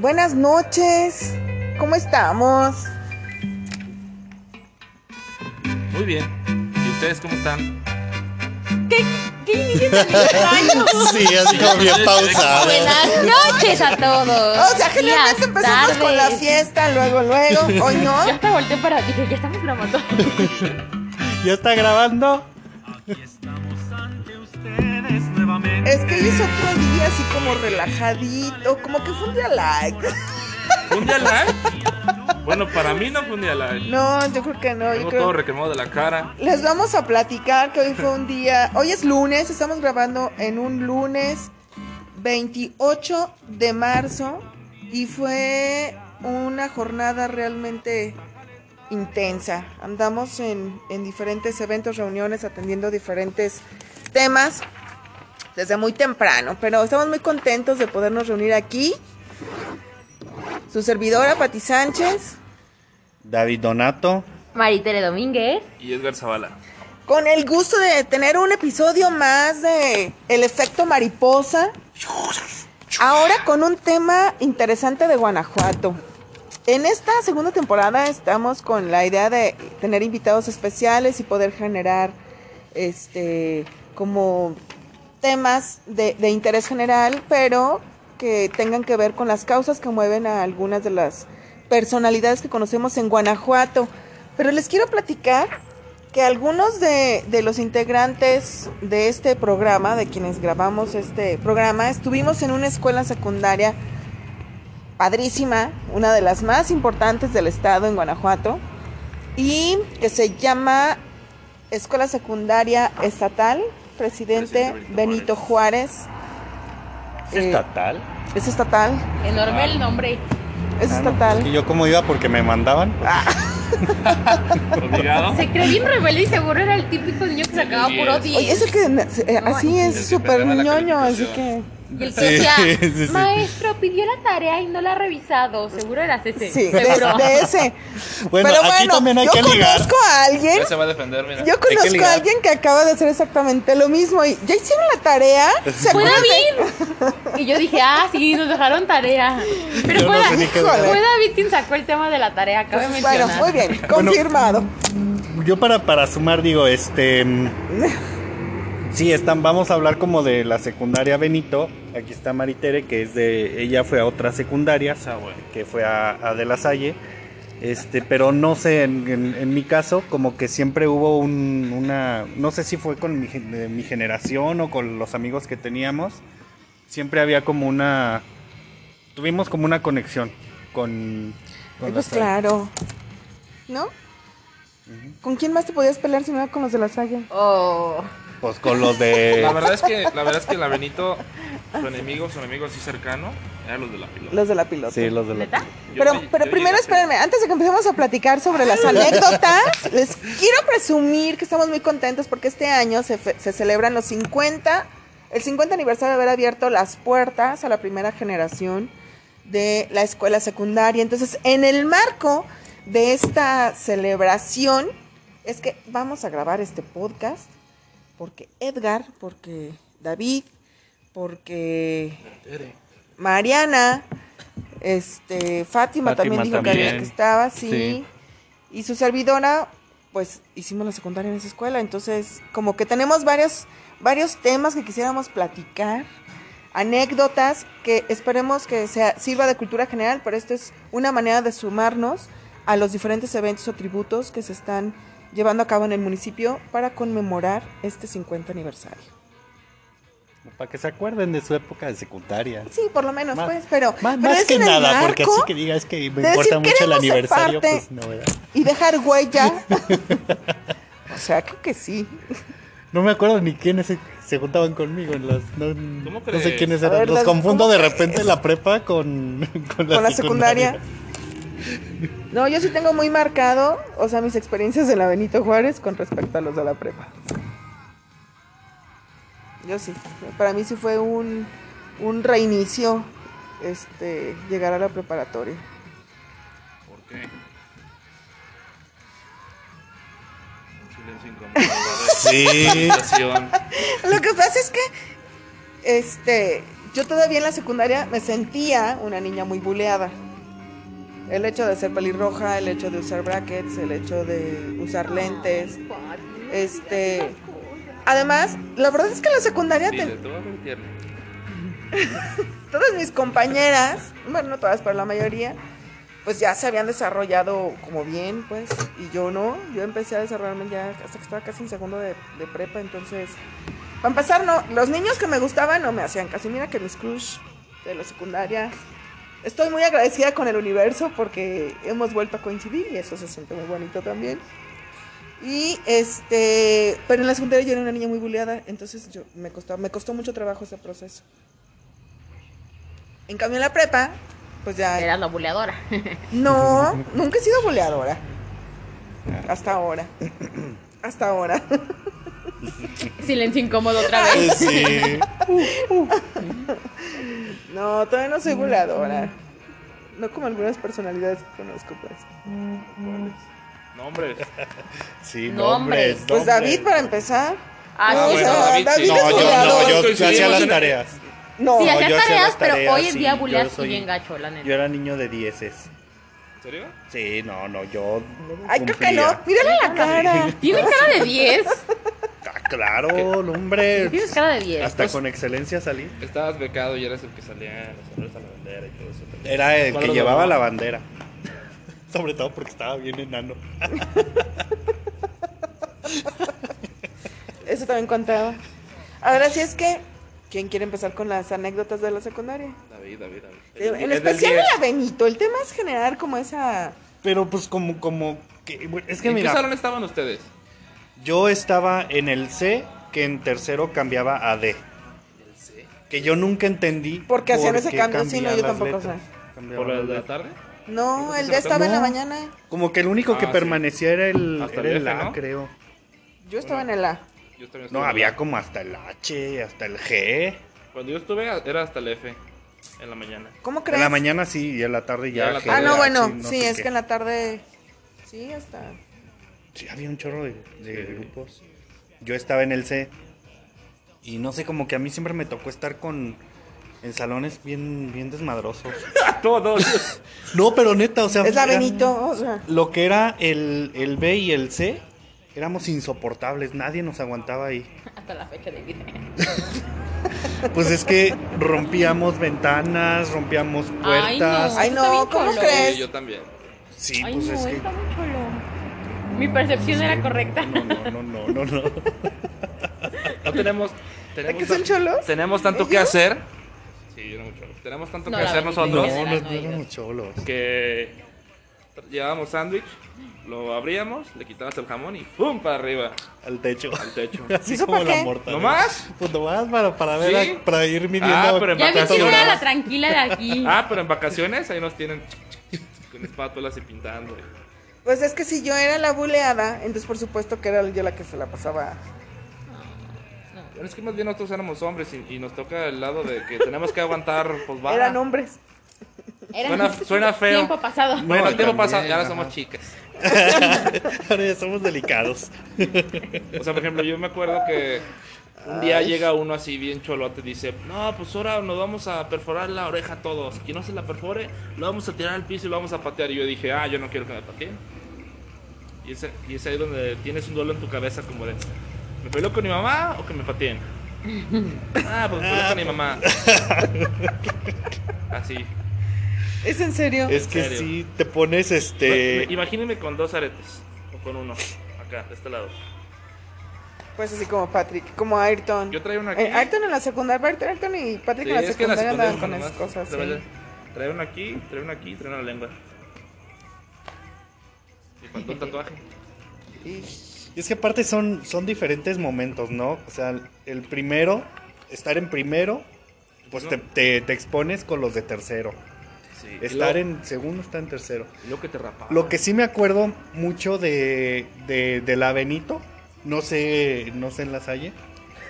Buenas noches. ¿Cómo estamos? Muy bien. ¿Y ustedes cómo están? ¿Qué? ¿Qué? Sí, así como bien pausado. Buenas noches a todos. O sea, generalmente empezamos con la tardes. fiesta, luego, luego. Hoy no. Yo hasta volteé para dije, ya estamos grabando. ¿Ya está grabando? Es que es otro día así como relajadito, como que fue un día light. ¿Fue un día live? Bueno, para mí no fue un día live. No, yo creo que no. Yo Tengo creo- todo requemado de la cara. Les vamos a platicar que hoy fue un día. Hoy es lunes, estamos grabando en un lunes 28 de marzo y fue una jornada realmente intensa. Andamos en, en diferentes eventos, reuniones, atendiendo diferentes temas desde muy temprano, pero estamos muy contentos de podernos reunir aquí. Su servidora, Pati Sánchez. David Donato. Maritere Domínguez. Y Edgar Zavala. Con el gusto de tener un episodio más de El efecto mariposa. Ahora con un tema interesante de Guanajuato. En esta segunda temporada estamos con la idea de tener invitados especiales y poder generar este como temas de, interés general, pero que tengan que ver con las causas que mueven a algunas de las personalidades que conocemos en Guanajuato. Pero les quiero platicar que algunos de los integrantes de este programa, de quienes grabamos este programa, estuvimos en una escuela secundaria padrísima, una de las más importantes del estado en Guanajuato, y que se llama Escuela Secundaria Estatal, presidente Presidente Benito Juárez. ¿Es Eh, estatal? Es estatal, Enorme el nombre. es Ah, no. estatal. ¿Y yo cómo iba? Porque me mandaban. ¿Obligado? Se cree bien rebelde y seguro era el típico niño que sacaba puro 10. Oye, ese que eh, así el es súper ñoño, así que... Y el que Sí, decía, sí, sí. maestro, pidió la tarea y no la ha revisado. Seguro eras ese. Sí, de, Seguro. de ese. Bueno, Pero aquí bueno, también hay yo que ligar. conozco a alguien, se va a defender, mira. yo conozco a alguien que acaba de hacer exactamente lo mismo y ya hicieron la tarea. ¿Se Fue? David. Y yo dije, ah, sí, nos dejaron tarea. Pero fue, no sé. David quien sacó el tema de la tarea, cabe Bueno, mencionar. muy bien, confirmado. Yo para, para sumar digo, este... Sí, están, vamos a hablar como de la secundaria Benito. Aquí está Maritere, que es de... Ella fue a otra secundaria, Ah, bueno. que fue a, a De La Salle. Este, pero no sé, en, en- en mi caso, como que siempre hubo un- una... No sé si fue con mi, gen- de mi generación o con los amigos que teníamos. Siempre había como una... Tuvimos como una conexión con... con Pues claro. ¿No? ¿Con quién más te podías pelear si no era con los de la Salle? Oh. Pues con los de... La verdad es que la verdad es que la Benito, su enemigo, su enemigo así cercano, eran los de la pilota. Los de la pilota. Sí, los de la... Yo Pero, me- pero primero espérenme, antes de que empecemos a platicar sobre las anécdotas, les quiero presumir que estamos muy contentos porque este año se, fe- se celebran los 50, el 50 aniversario de haber abierto las puertas a la primera generación de la escuela secundaria. Entonces, en el marco de esta celebración, es que vamos a grabar este podcast porque Edgar, porque David, porque. Mariana, este, Fátima, Fátima también dijo que, también. que estaba, sí. Sí. Y su servidora, pues hicimos la secundaria en esa escuela. Entonces, como que tenemos varios, varios temas que quisiéramos platicar, anécdotas que esperemos que sea, sirva de cultura general, pero esto es una manera de sumarnos a los diferentes eventos o tributos que se están llevando a cabo en el municipio para conmemorar este 50 aniversario. Para que se acuerden de su época de secundaria. Sí, por lo menos, Más- pues, pero... Más, pero más que nada, porque así marco que diga, es que me de importa decir, mucho el aniversario, pues no, ¿verdad? y dejar huella. o sea, creo que sí. No me acuerdo ni quiénes se, se juntaban conmigo en las... No, ¿Cómo no crees? sé quiénes eran. ver, Los las- confundo ¿cómo de crees? repente la prepa con, con la, Con la secundaria. No, yo sí tengo muy marcado, o sea, mis experiencias de la Benito Juárez con respecto a los de la prepa. Yo sí. Para mí sí fue un, un reinicio este llegar a la preparatoria. ¿Por qué? Sí. Lo que pasa es que, este, yo todavía en la secundaria me sentía una niña muy buleada. El hecho de ser pelirroja, el hecho de usar brackets, el hecho de usar lentes. Este. Además, la verdad es que en la secundaria Dile, te voy a todas mis compañeras, bueno, no todas, pero la mayoría, pues ya se habían desarrollado como bien, pues, y yo no, yo empecé a desarrollarme ya hasta que estaba casi en segundo de, de prepa, entonces, para empezar, no, los niños que me gustaban no me hacían casi, mira que mis crush de la secundaria, estoy muy agradecida con el universo porque hemos vuelto a coincidir y eso se siente muy bonito también. Y este, pero en la secundaria yo era una niña muy buleada, entonces yo me costó, me costó mucho trabajo ese proceso. En cambio en la prepa, pues ya Eras la buleadora. no, nunca he sido boleadora. Hasta ahora. Hasta ahora. Silencio incómodo otra vez. Sí. No, todavía no soy boleadora. No como algunas personalidades que conozco, pues. No, hombre. Sí, Nombres. nombres. Pues nombres. David, para empezar. Ah, No, sí, o sea, no. David, sí. David No, es yo, no, boleador. yo, hacía las tareas. No, Sí, No, hacía yo hacía tareas, las pero tareas, hoy en sí, día yo buleas soy- bien gacho, la neta. Yo era niño de dieces. ¿En serio? Sí, no, no, yo. Ay, creo que no. Mírale la cara. Tienes cara de 10. Ah, claro, hombre. Tienes cara de 10. Hasta con excelencia salí. Estabas becado y eras el que salía en los honores a la bandera y todo eso. Era el que llevaba la bandera. Sobre todo porque estaba bien enano. Eso también contaba. Ahora sí es que, ¿quién quiere empezar con las anécdotas de la secundaria? David, David, especial 10. la Benito. El tema es generar como esa... Pero pues como, como que, es que ¿En qué salón estaban ustedes? yo estaba en el C que en tercero cambiaba a D. Que yo nunca entendí. ¿Por qué hacían ese cambio? Sí, no, yo tampoco sé. ¿Por la la tarde? No, el de estaba en la mañana. Como que el único que Ah, sí. permanecía era el, Hasta era el el F, A, ¿no? creo. Yo estaba en el A. Yo No, había como hasta el H, hasta el G. Cuando yo estuve era hasta el F en la mañana. ¿Cómo crees? En la mañana sí, y en la tarde Ya la tarde. Ah, no, bueno, no sí, es qué. que en la tarde... Sí, hasta... Sí, había un chorro de, de Sí. grupos. Yo estaba en el C. Y no sé, como que a mí siempre me tocó estar con. En salones bien, bien desmadrosos. Todos. No, pero neta, o sea. Es la Benito, o sea... Lo que era el, el B y el C, éramos insoportables. Nadie nos aguantaba ahí. Hasta la fecha de vida. Pues es que rompíamos ventanas, rompíamos Ay, puertas. no. Ay, no, bien ¿cómo cholo. crees? Sí, yo también. Sí, Ay, pues no, es que. está muy chulo. Mi percepción era correcta. No, no, no, no, no, no. No tenemos. tenemos que son cholos? Tenemos tanto que hacer. Sí, yo era muy cholo. Tenemos tanto No, que hacer nosotros No, no, no no éramos cholos. que llevábamos sándwich, lo abríamos, le quitabas el jamón y ¡pum! para arriba, Al techo. al techo. Así ¿Eso como para la qué? morta. ¿No más? Pues nomás para, para ver, ¿Sí? a- para ir midiendo. Ah, pero en Ya vi quién vacaciones. era la tranquila de aquí. Ah, pero en vacaciones ahí nos tienen con espátulas y pintando. Pues es que si yo era la buleada, entonces por supuesto que era yo la que se la pasaba. Pero es que más bien nosotros éramos hombres y, y nos toca el lado de que tenemos que aguantar, pues va. Eran hombres. Era Suena- suena feo. Tiempo pasado. Bueno, el tiempo también, pasa y ahora somos chicas. Ahora ya somos delicados. O sea, por ejemplo, yo me acuerdo que un día llega uno así bien cholote y dice, no, pues ahora nos vamos a perforar la oreja a todos. Quien no se la perfore, lo vamos a tirar al piso y lo vamos a patear. Y yo dije, ah, yo no quiero que me pateen. Y es, y es ahí donde tienes un duelo en tu cabeza como de, ¿me peleo con mi mamá o que me pateen? ah, pues me peleo con mi mamá. Así. ¿Es en serio? Es que serio? si te pones este. me- Imagínense con dos aretes. O con uno. Acá, de este lado. Pues así como Patrick, como Ayrton. Yo traía uno aquí. Eh, Ayrton en la secundaria, Ayrton y Patrick Sí, en la es que en la secundaria andaban con nomás esas cosas. sí. trae- Trae uno aquí, trae uno aquí, en la lengua. Y faltó un tatuaje. Y- Es que aparte son, son diferentes momentos, ¿no? O sea, el primero, estar en primero, pues te, te- te expones con los de tercero. Sí. Estar en segundo, está en tercero. Lo, que te rapaba. Lo que sí me acuerdo mucho de, de, de la Benito, no sé, no sé en la Salle,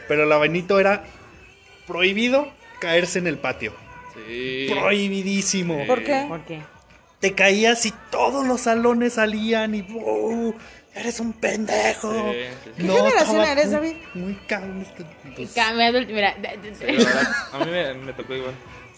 pero la Benito era prohibido caerse en el patio. Sí. Prohibidísimo. Sí. ¿Por qué? ¿Por qué? Te caías y todos los salones salían y eres un pendejo. Sí, sí, sí. ¿Qué generación eres, muy- David? Muy cabrón. este- pues, Mira, Sí, verdad, a mí me, me tocó igual.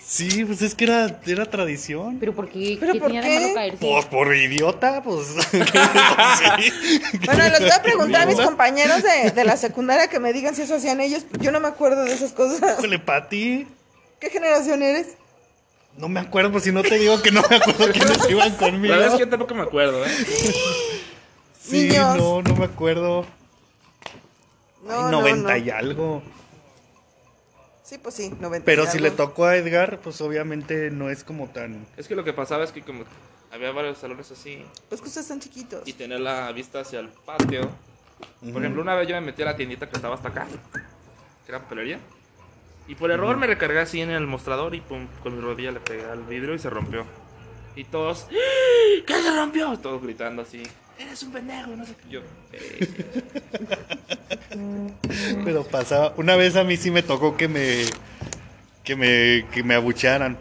Sí, pues es que era, era tradición. Pero ¿por qué? ¿Pero ¿Qué por tenía qué? de malo caerse? Pues por idiota, pues. sí. Bueno, les voy a preguntar a mis compañeros de, de la secundaria que me digan si eso hacían ellos. Yo no me acuerdo de esas cosas. Híjole, pa' ti. ¿Qué generación eres? No me acuerdo, pues si no te digo que no me acuerdo quiénes iban conmigo. La verdad es que yo tampoco me acuerdo, ¿eh? Sí, Niños. no, no me acuerdo. No, Ay, no, 90 no. y algo. Sí, pues sí, 90. Pero si le tocó a Edgar, pues obviamente no es como tan. Es que lo que pasaba es que como había varios salones así Pues que ustedes están chiquitos. y tener la vista hacia el patio. Por ejemplo, una vez yo me metí a la tiendita que estaba hasta acá, que era papelería. Y por error me recargué así en el mostrador y pum, con mi rodilla le pegué al vidrio y se rompió. Y todos, ¡Ah! ¿qué se rompió? Todos gritando así, eres un pendejo, no sé qué. Yo, "Eh". Pero pasaba. Una vez a mí sí me tocó que me. que me. que me abuchearan.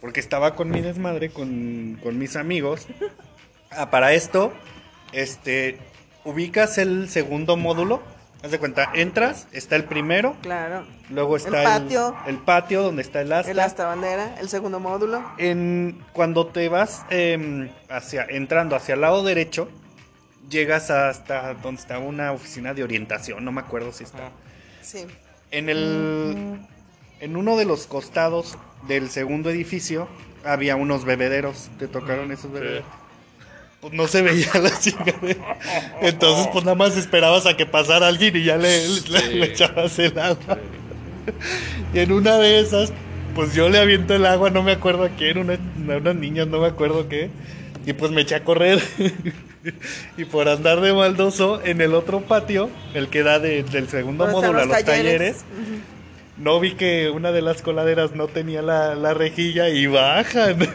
Porque estaba con mi desmadre, con, con mis amigos. Ah, para esto, este. Ubicas el segundo módulo. Haz de cuenta, entras, está el primero, Claro. luego está El patio. el, patio donde está el asta. El asta bandera, el segundo módulo. En, cuando te vas em, hacia, entrando hacia el lado derecho, llegas hasta donde está una oficina de orientación, no me acuerdo si está. Sí. En el en uno de los costados del segundo edificio había unos bebederos. ¿Te tocaron esos bebederos? Pues no se veía la chingadera. Entonces, pues nada más esperabas a que pasara alguien y ya le, le- Sí. le echabas el agua. Y en una de esas, pues yo le aviento el agua, no me acuerdo a quién, una, a unas niñas, no me acuerdo qué. Y pues me eché a correr. Y por andar de maldoso, en el otro patio, el que da de- del segundo módulo a los talleres, no vi que una de las coladeras no tenía la, la rejilla y bajan.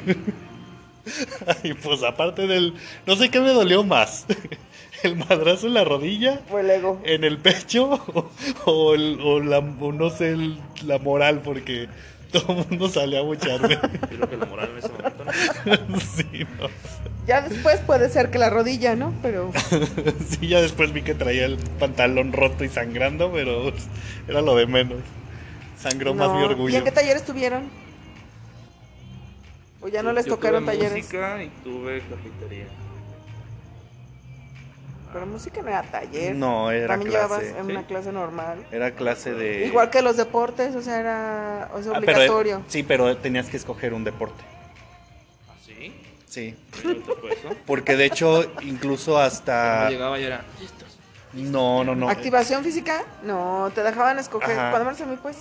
y pues aparte del... No sé qué me dolió más. El madrazo en la rodilla, Fue el ego. en el pecho o, o el- o la, o no sé, el- la moral porque todo el mundo salió a bucharme. Yo creo que la moral en ese momento, ¿no? sí, no. Ya después puede ser que la rodilla, ¿no? Pero Sí, ya después vi que traía el pantalón roto y sangrando, pero era lo de menos. Sangró más mi ¿Y orgullo. en qué talleres tuvieron? ¿O ya no Yo- les yo tocaron tuve talleres? música y tuve cafetería. Pero música no era taller. No, era También clase, llevabas en ¿sí? una clase normal. Era clase de... Igual que los deportes, o sea, era o sea, Ah, pero, obligatorio. sí, pero tenías que escoger un deporte. ¿Ah, sí? Sí. Porque de hecho, incluso hasta... llegaba y era, listos. No, no, no. ¿Activación física? No, te dejaban escoger. Ajá. Cuando menos a mí, pues.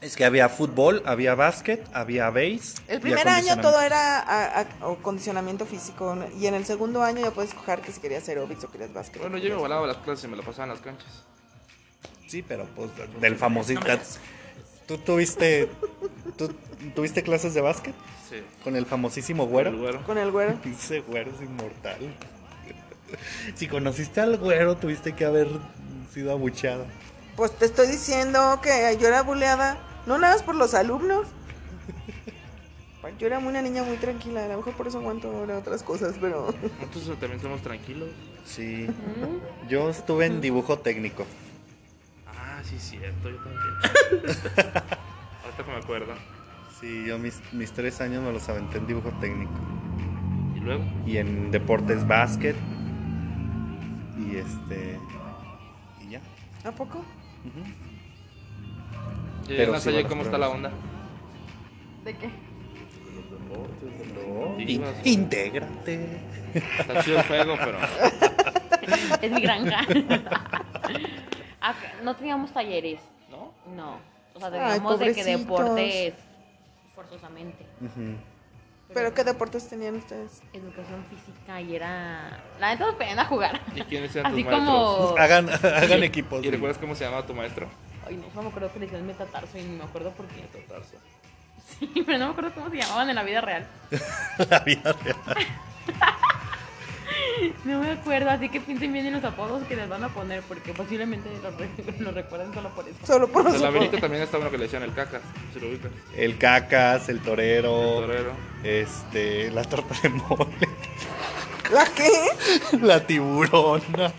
Es que había fútbol, había básquet, había base. El y primer año todo era a- a- acondicionamiento físico. ¿no? Y en el segundo año ya puedes escoger que si querías aerobics o querías básquet. Bueno, yo me volaba las clases y me la pasaba en las canchas. Sí, pero pues del famosito. ¿Tú tuviste, tú, tuviste clases de básquet? Sí. Con el famosísimo güero. El güero. Con el güero. Ese güero es inmortal. Si conociste al güero, tuviste que haber sido abucheado. Pues te estoy diciendo que yo era buleada. No nada más por los alumnos. Yo era una niña muy tranquila. A lo mejor por eso aguanto ahora otras cosas, pero. Nosotros también somos tranquilos. Sí. Yo estuve en dibujo técnico. Ah, sí, cierto, yo también. Ahorita que me acuerdo. Sí, yo mis, mis tres años me los aventé en dibujo técnico. Y luego, Y en deportes básquet. Y este. Y ya. ¿A poco? Pero sí van las ¿cómo está la pruebas. onda? ¿De qué? No, Sí, vas. intégrate. Está chido el juego, pero. Es mi granja. Ah, no teníamos talleres. ¿No? No. O sea, Ay, teníamos de que pobrecitos. deportes forzosamente. Ujú. ¿Pero qué deportes tenían ustedes? Educación física y era. La neta nos pedían a jugar. ¿Y quiénes eran Así tus maestros? como. Hagan, hagan equipos. ¿Y recuerdas cómo se llamaba tu maestro? Ay, no, no me acuerdo que le decían metatarso y ni me acuerdo por qué. Tarso. Sí, pero no me acuerdo cómo se llamaban en la vida real. La vida real. No me acuerdo, así que piensen bien en los apodos que les van a poner, porque posiblemente lo, re- lo recuerden solo por eso. Solo por El laberinto también está bueno que le decían el cacas. Si lo ubicas. El cacas, el torero, El torero. este, la torta de mole. ¿La qué? La tiburona.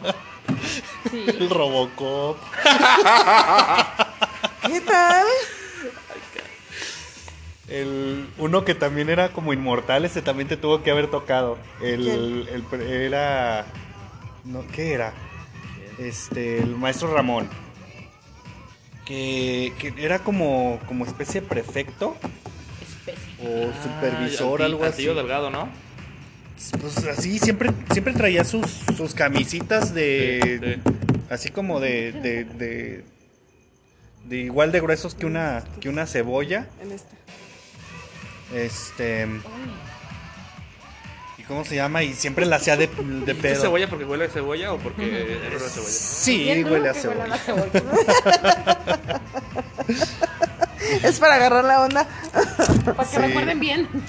Sí. El Robocop. ¿Qué tal? El, uno que también era como inmortal, ese también te tuvo que haber tocado. El, el pre- era. No, ¿Qué era? Este, el maestro Ramón. Que, que era como, como especie de prefecto Especie. o supervisor, Ah, algo así. Delgado, ¿no? Pues así, siempre, siempre traía sus, sus camisitas de. Sí, Así como de, de, de. de igual de gruesos que una, que una cebolla. En esta. Este. ¿Y cómo se llama? Y siempre la hacía de, de ¿Dijiste pedo. cebolla porque huele a cebolla o porque era una cebolla? Sí, huele a huele cebolla. Es para agarrar la onda. Para que Sí. recuerden bien.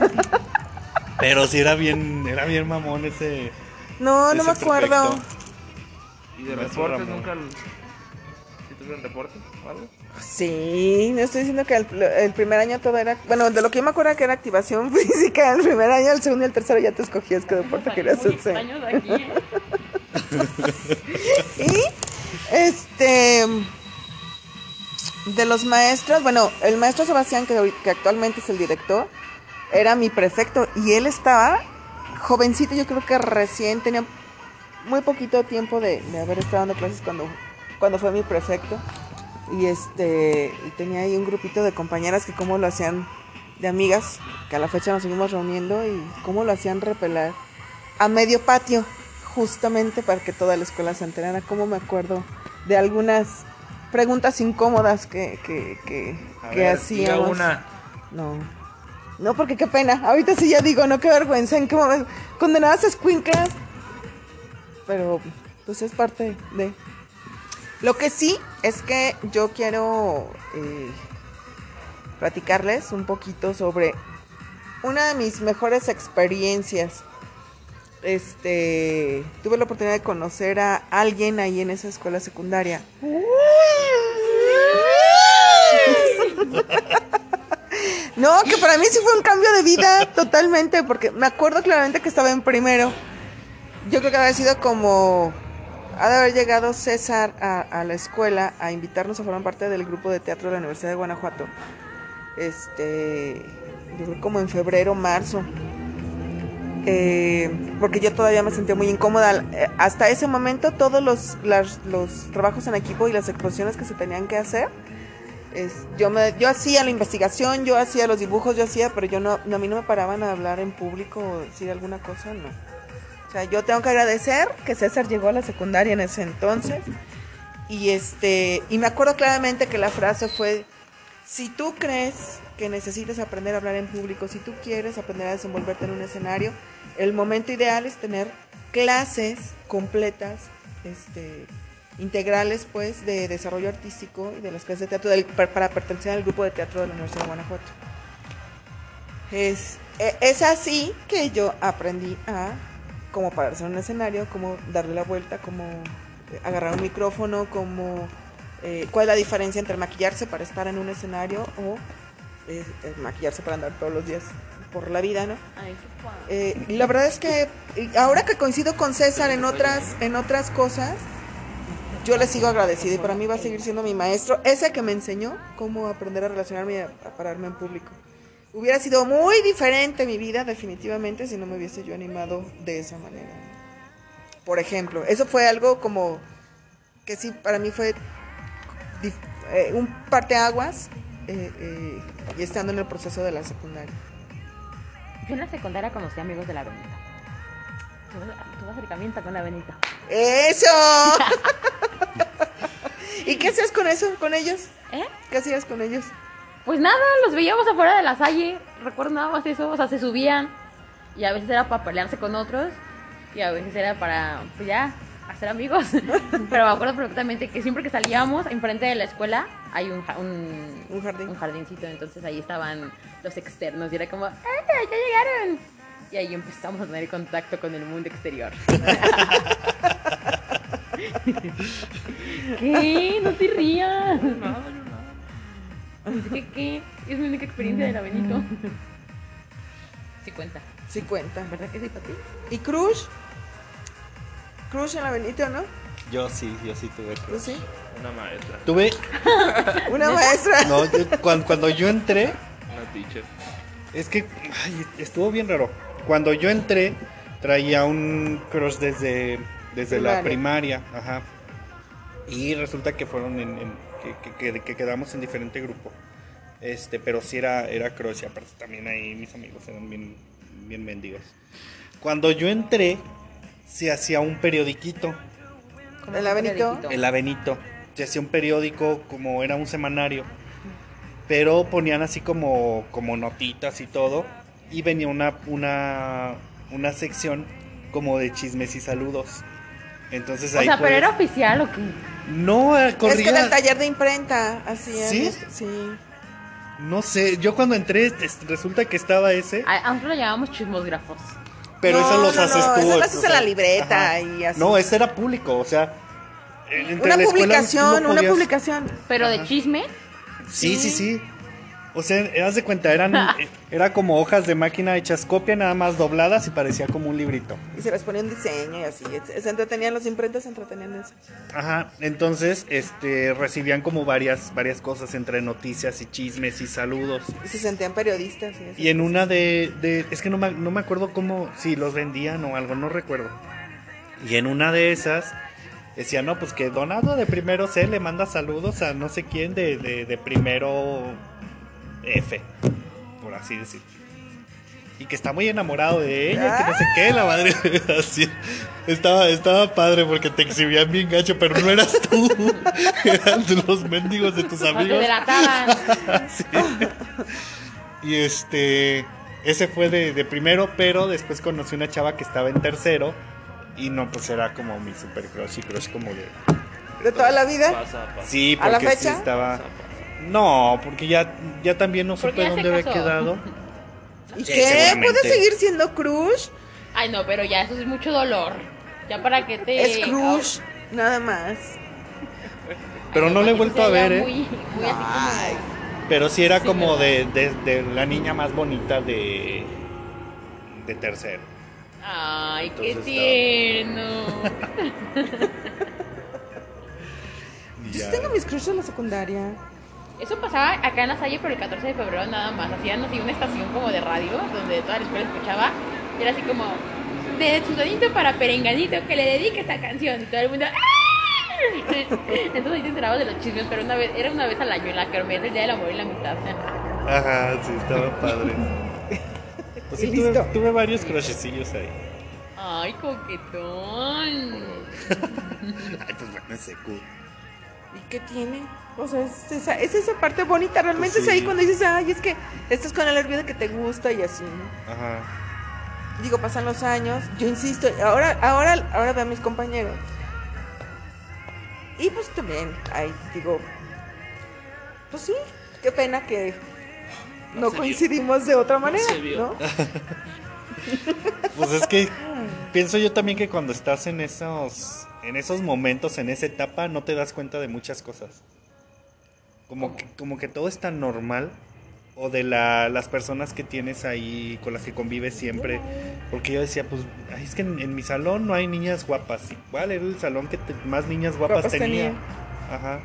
Pero sí era bien, era bien mamón ese. No, no me acuerdo. prefecto. ¿Y de reportes nunca? ¿Sí tuvieron reportes o algo? Sí, no estoy diciendo que el, el primer año todo era. Bueno, de lo que yo me acuerdo que era activación física el primer año, el segundo y el tercero ya te escogías qué deporte querías hacer. extraños aquí. ¿eh? Y este de los maestros, bueno, el maestro Sebastián, que actualmente es el director, era mi prefecto y él estaba jovencito, yo creo que recién tenía muy poquito tiempo de, de haber estado dando clases cuando, cuando fue mi prefecto. Y este y tenía ahí un grupito de compañeras que cómo lo hacían de amigas, que a la fecha nos seguimos reuniendo y cómo lo hacían repelar a medio patio, justamente para que toda la escuela se enterara. Como me acuerdo de algunas preguntas incómodas que, que, que, A que ver, diga hacíamos. una. No. No, porque qué pena. Ahorita sí ya digo, no, qué vergüenza. ¿En qué momento? Condenadas escuinclas. Pero, pues es parte de. Lo que sí es que yo quiero eh, platicarles un poquito sobre una de mis mejores experiencias. Este, tuve la oportunidad de conocer a alguien ahí en esa escuela secundaria. No, que para mí sí fue un cambio de vida totalmente, porque me acuerdo claramente que estaba en primero. Yo creo que había sido como... Ha de haber llegado César a, la escuela a invitarnos a formar parte del grupo de teatro de la Universidad de Guanajuato. Este... Yo creo como en febrero, marzo. Eh, porque yo todavía me sentía muy incómoda. Eh, hasta ese momento todos los, los trabajos en equipo y las exposiciones que se tenían que hacer yo me yo hacía la investigación, yo hacía los dibujos, yo hacía, pero yo no, no- a mí no me paraban a hablar en público o decir alguna cosa, no. O sea, yo tengo que agradecer que César llegó a la secundaria en ese entonces y este y me acuerdo claramente que la frase fue si tú crees que necesitas aprender a hablar en público, si tú quieres aprender a desenvolverte en un escenario, el momento ideal es tener clases completas, este, integrales, pues, de desarrollo artístico y de las clases de teatro del- para, pertenecer al grupo de teatro de la Universidad de Guanajuato. Es, e- es así que yo aprendí a cómo pararse en un escenario, cómo darle la vuelta, cómo eh, agarrar un micrófono, cómo eh, cuál es la diferencia entre maquillarse para estar en un escenario o eh, eh, maquillarse para andar todos los días por la vida, ¿no? Ay, qué padre. Eh, la verdad es que ahora que coincido con César en otras, en otras cosas, yo le sigo agradecida y para mí va a seguir siendo mi maestro, ese que me enseñó cómo aprender a relacionarme y a, a pararme en público. Hubiera sido muy diferente mi vida definitivamente si no me hubiese yo animado de esa manera. Por ejemplo, eso fue algo como que sí para mí fue eh, un parteaguas eh, eh, y estando en el proceso de la secundaria. Yo en la secundaria conocí amigos de la Benita. Tuve acercamiento con la Benita. ¡Eso! ¿Y qué hacías con eso, con ellos? ¿Eh? ¿Qué hacías con ellos? Pues nada, los veíamos afuera de la salle. Recuerdo nada más eso. O sea, se subían. Y a veces era para pelearse con otros. Y a veces era para, pues ya, hacer amigos. Pero me acuerdo perfectamente que siempre que salíamos, enfrente de la escuela, hay un, un, Un jardín. un jardincito. Entonces ahí estaban los externos. Y era como, ¡eh, ya llegaron! Y ahí empezamos a tener contacto con el mundo exterior. ¿Qué? No te rías. ¿Qué, qué? Es mi única experiencia de la Benito. Sí cuenta. Sí cuenta. ¿Verdad que sí, Pati? ¿Y Cruz? crush en la Benito, ¿no? Yo sí, yo sí tuve ¿Tú crush. sí? Una maestra, Tuve, Una maestra. no, yo- cuando, cuando yo entré, una teacher. es que ay, estuvo bien raro. Cuando yo entré, traía un crush desde, desde la primaria, ajá. Y resulta que fueron en, en- que, que- que- que quedamos en diferente grupo. Este, pero sí era, era crush, aparte también ahí mis amigos eran bien, bien mendigos. Cuando yo entré, se hacía un periodiquito. ¿El periodiquito. El Avenito. Se hacía un periódico como era un semanario. Pero ponían así como, como notitas y todo. Y venía una, una, una sección como de chismes y saludos. Entonces O ahí sea, pero era oficial o qué? No, eh, Es que corría... del taller de imprenta hacían ¿Sí? esto, Sí. No sé, yo cuando entré es- resulta que estaba ese. A, a nosotros lo llamamos chismógrafos. Pero No, eso los no, haces no, tú. eso lo o haces en sea, la libreta ajá. y así. No, ese era público, o sea... entre Una publicación, no una podías- publicación. Pero de chisme, Sí, sí, sí. O sea, haz de cuenta, eran, era como hojas de máquina hechas copia, nada más dobladas y parecía como un librito. Y se les ponía un diseño y así. Se entretenían, los imprentas se entretenían en eso. Ajá, entonces, este, recibían como varias, varias cosas entre noticias y chismes y saludos. Y se sentían periodistas. Y, eso. Y en una de, de es que no me, no me acuerdo cómo, si los vendían o algo, no recuerdo. Y en una de esas decía, no, pues que Donado de primero C le manda saludos a no sé quién de, de, de primero F, por así decir. Y que está muy enamorado de ella, que no sé qué, la madre. Así. Estaba, estaba padre porque te exhibían bien gacho, pero no eras tú. Eran los mendigos de tus no te amigos. delataban. Sí. Y este, ese fue de, de primero, pero después conocí una chava que estaba en tercero. Y no, pues era como mi super crush y crush como de... De toda la vida. Pasa, pasa. Sí, ¿A la porque sí estaba... Pasa, pasa. No, porque ya, ya también no supe dónde había quedado. ¿Y Sí, qué? ¿Puede seguir siendo crush? Ay, no, pero ya eso es mucho dolor. Ya para que te. Es crush, nada más. Pero no lo he vuelto a ver, ¿eh? Muy, muy así. Pero sí era Sí, como de, de, de la niña más bonita de, de tercero. Ay, qué tierno. Yo tengo mis crushes en la secundaria. Eso pasaba acá en la Salle, pero el 14 de febrero nada más. Hacían así una estación como de radio donde toda la escuela escuchaba. Y era así como de Sudanito para Perenganito que le dedique esta canción. Y todo el mundo. ¡ah! Entonces ahí te enterabas de los chismes, pero una vez, era una vez al año en la kermés del Día del Amor y la Amistad. Ajá, sí, estaba padre. Pues sí, tuve, listo. tuve varios crushecillos ahí. Ay, coquetón. Ay, pues bueno, ese cu. ¿Y qué tiene? O sea, es esa, es esa parte bonita. Realmente Pues es ahí cuando dices, ay, es que estás con el nervio de que te gusta y así, ¿no? Ajá. Digo, pasan los años, yo insisto, ahora, ahora, ahora veo a mis compañeros. Y pues también, ay, digo, pues sí, qué pena que No no, coincidimos de otra manera, se vio. ¿no? Pues es que pienso yo también que cuando estás en esos en esos momentos, en esa etapa, no te das cuenta de muchas cosas. Como que, como que todo es tan normal. O de la- las personas que tienes ahí, con las que convives siempre. Porque yo decía, pues, ay, es que en, en mi salón no hay niñas guapas. Igual era el salón que te- más niñas guapas, Guapas tenía. tenía. Ajá.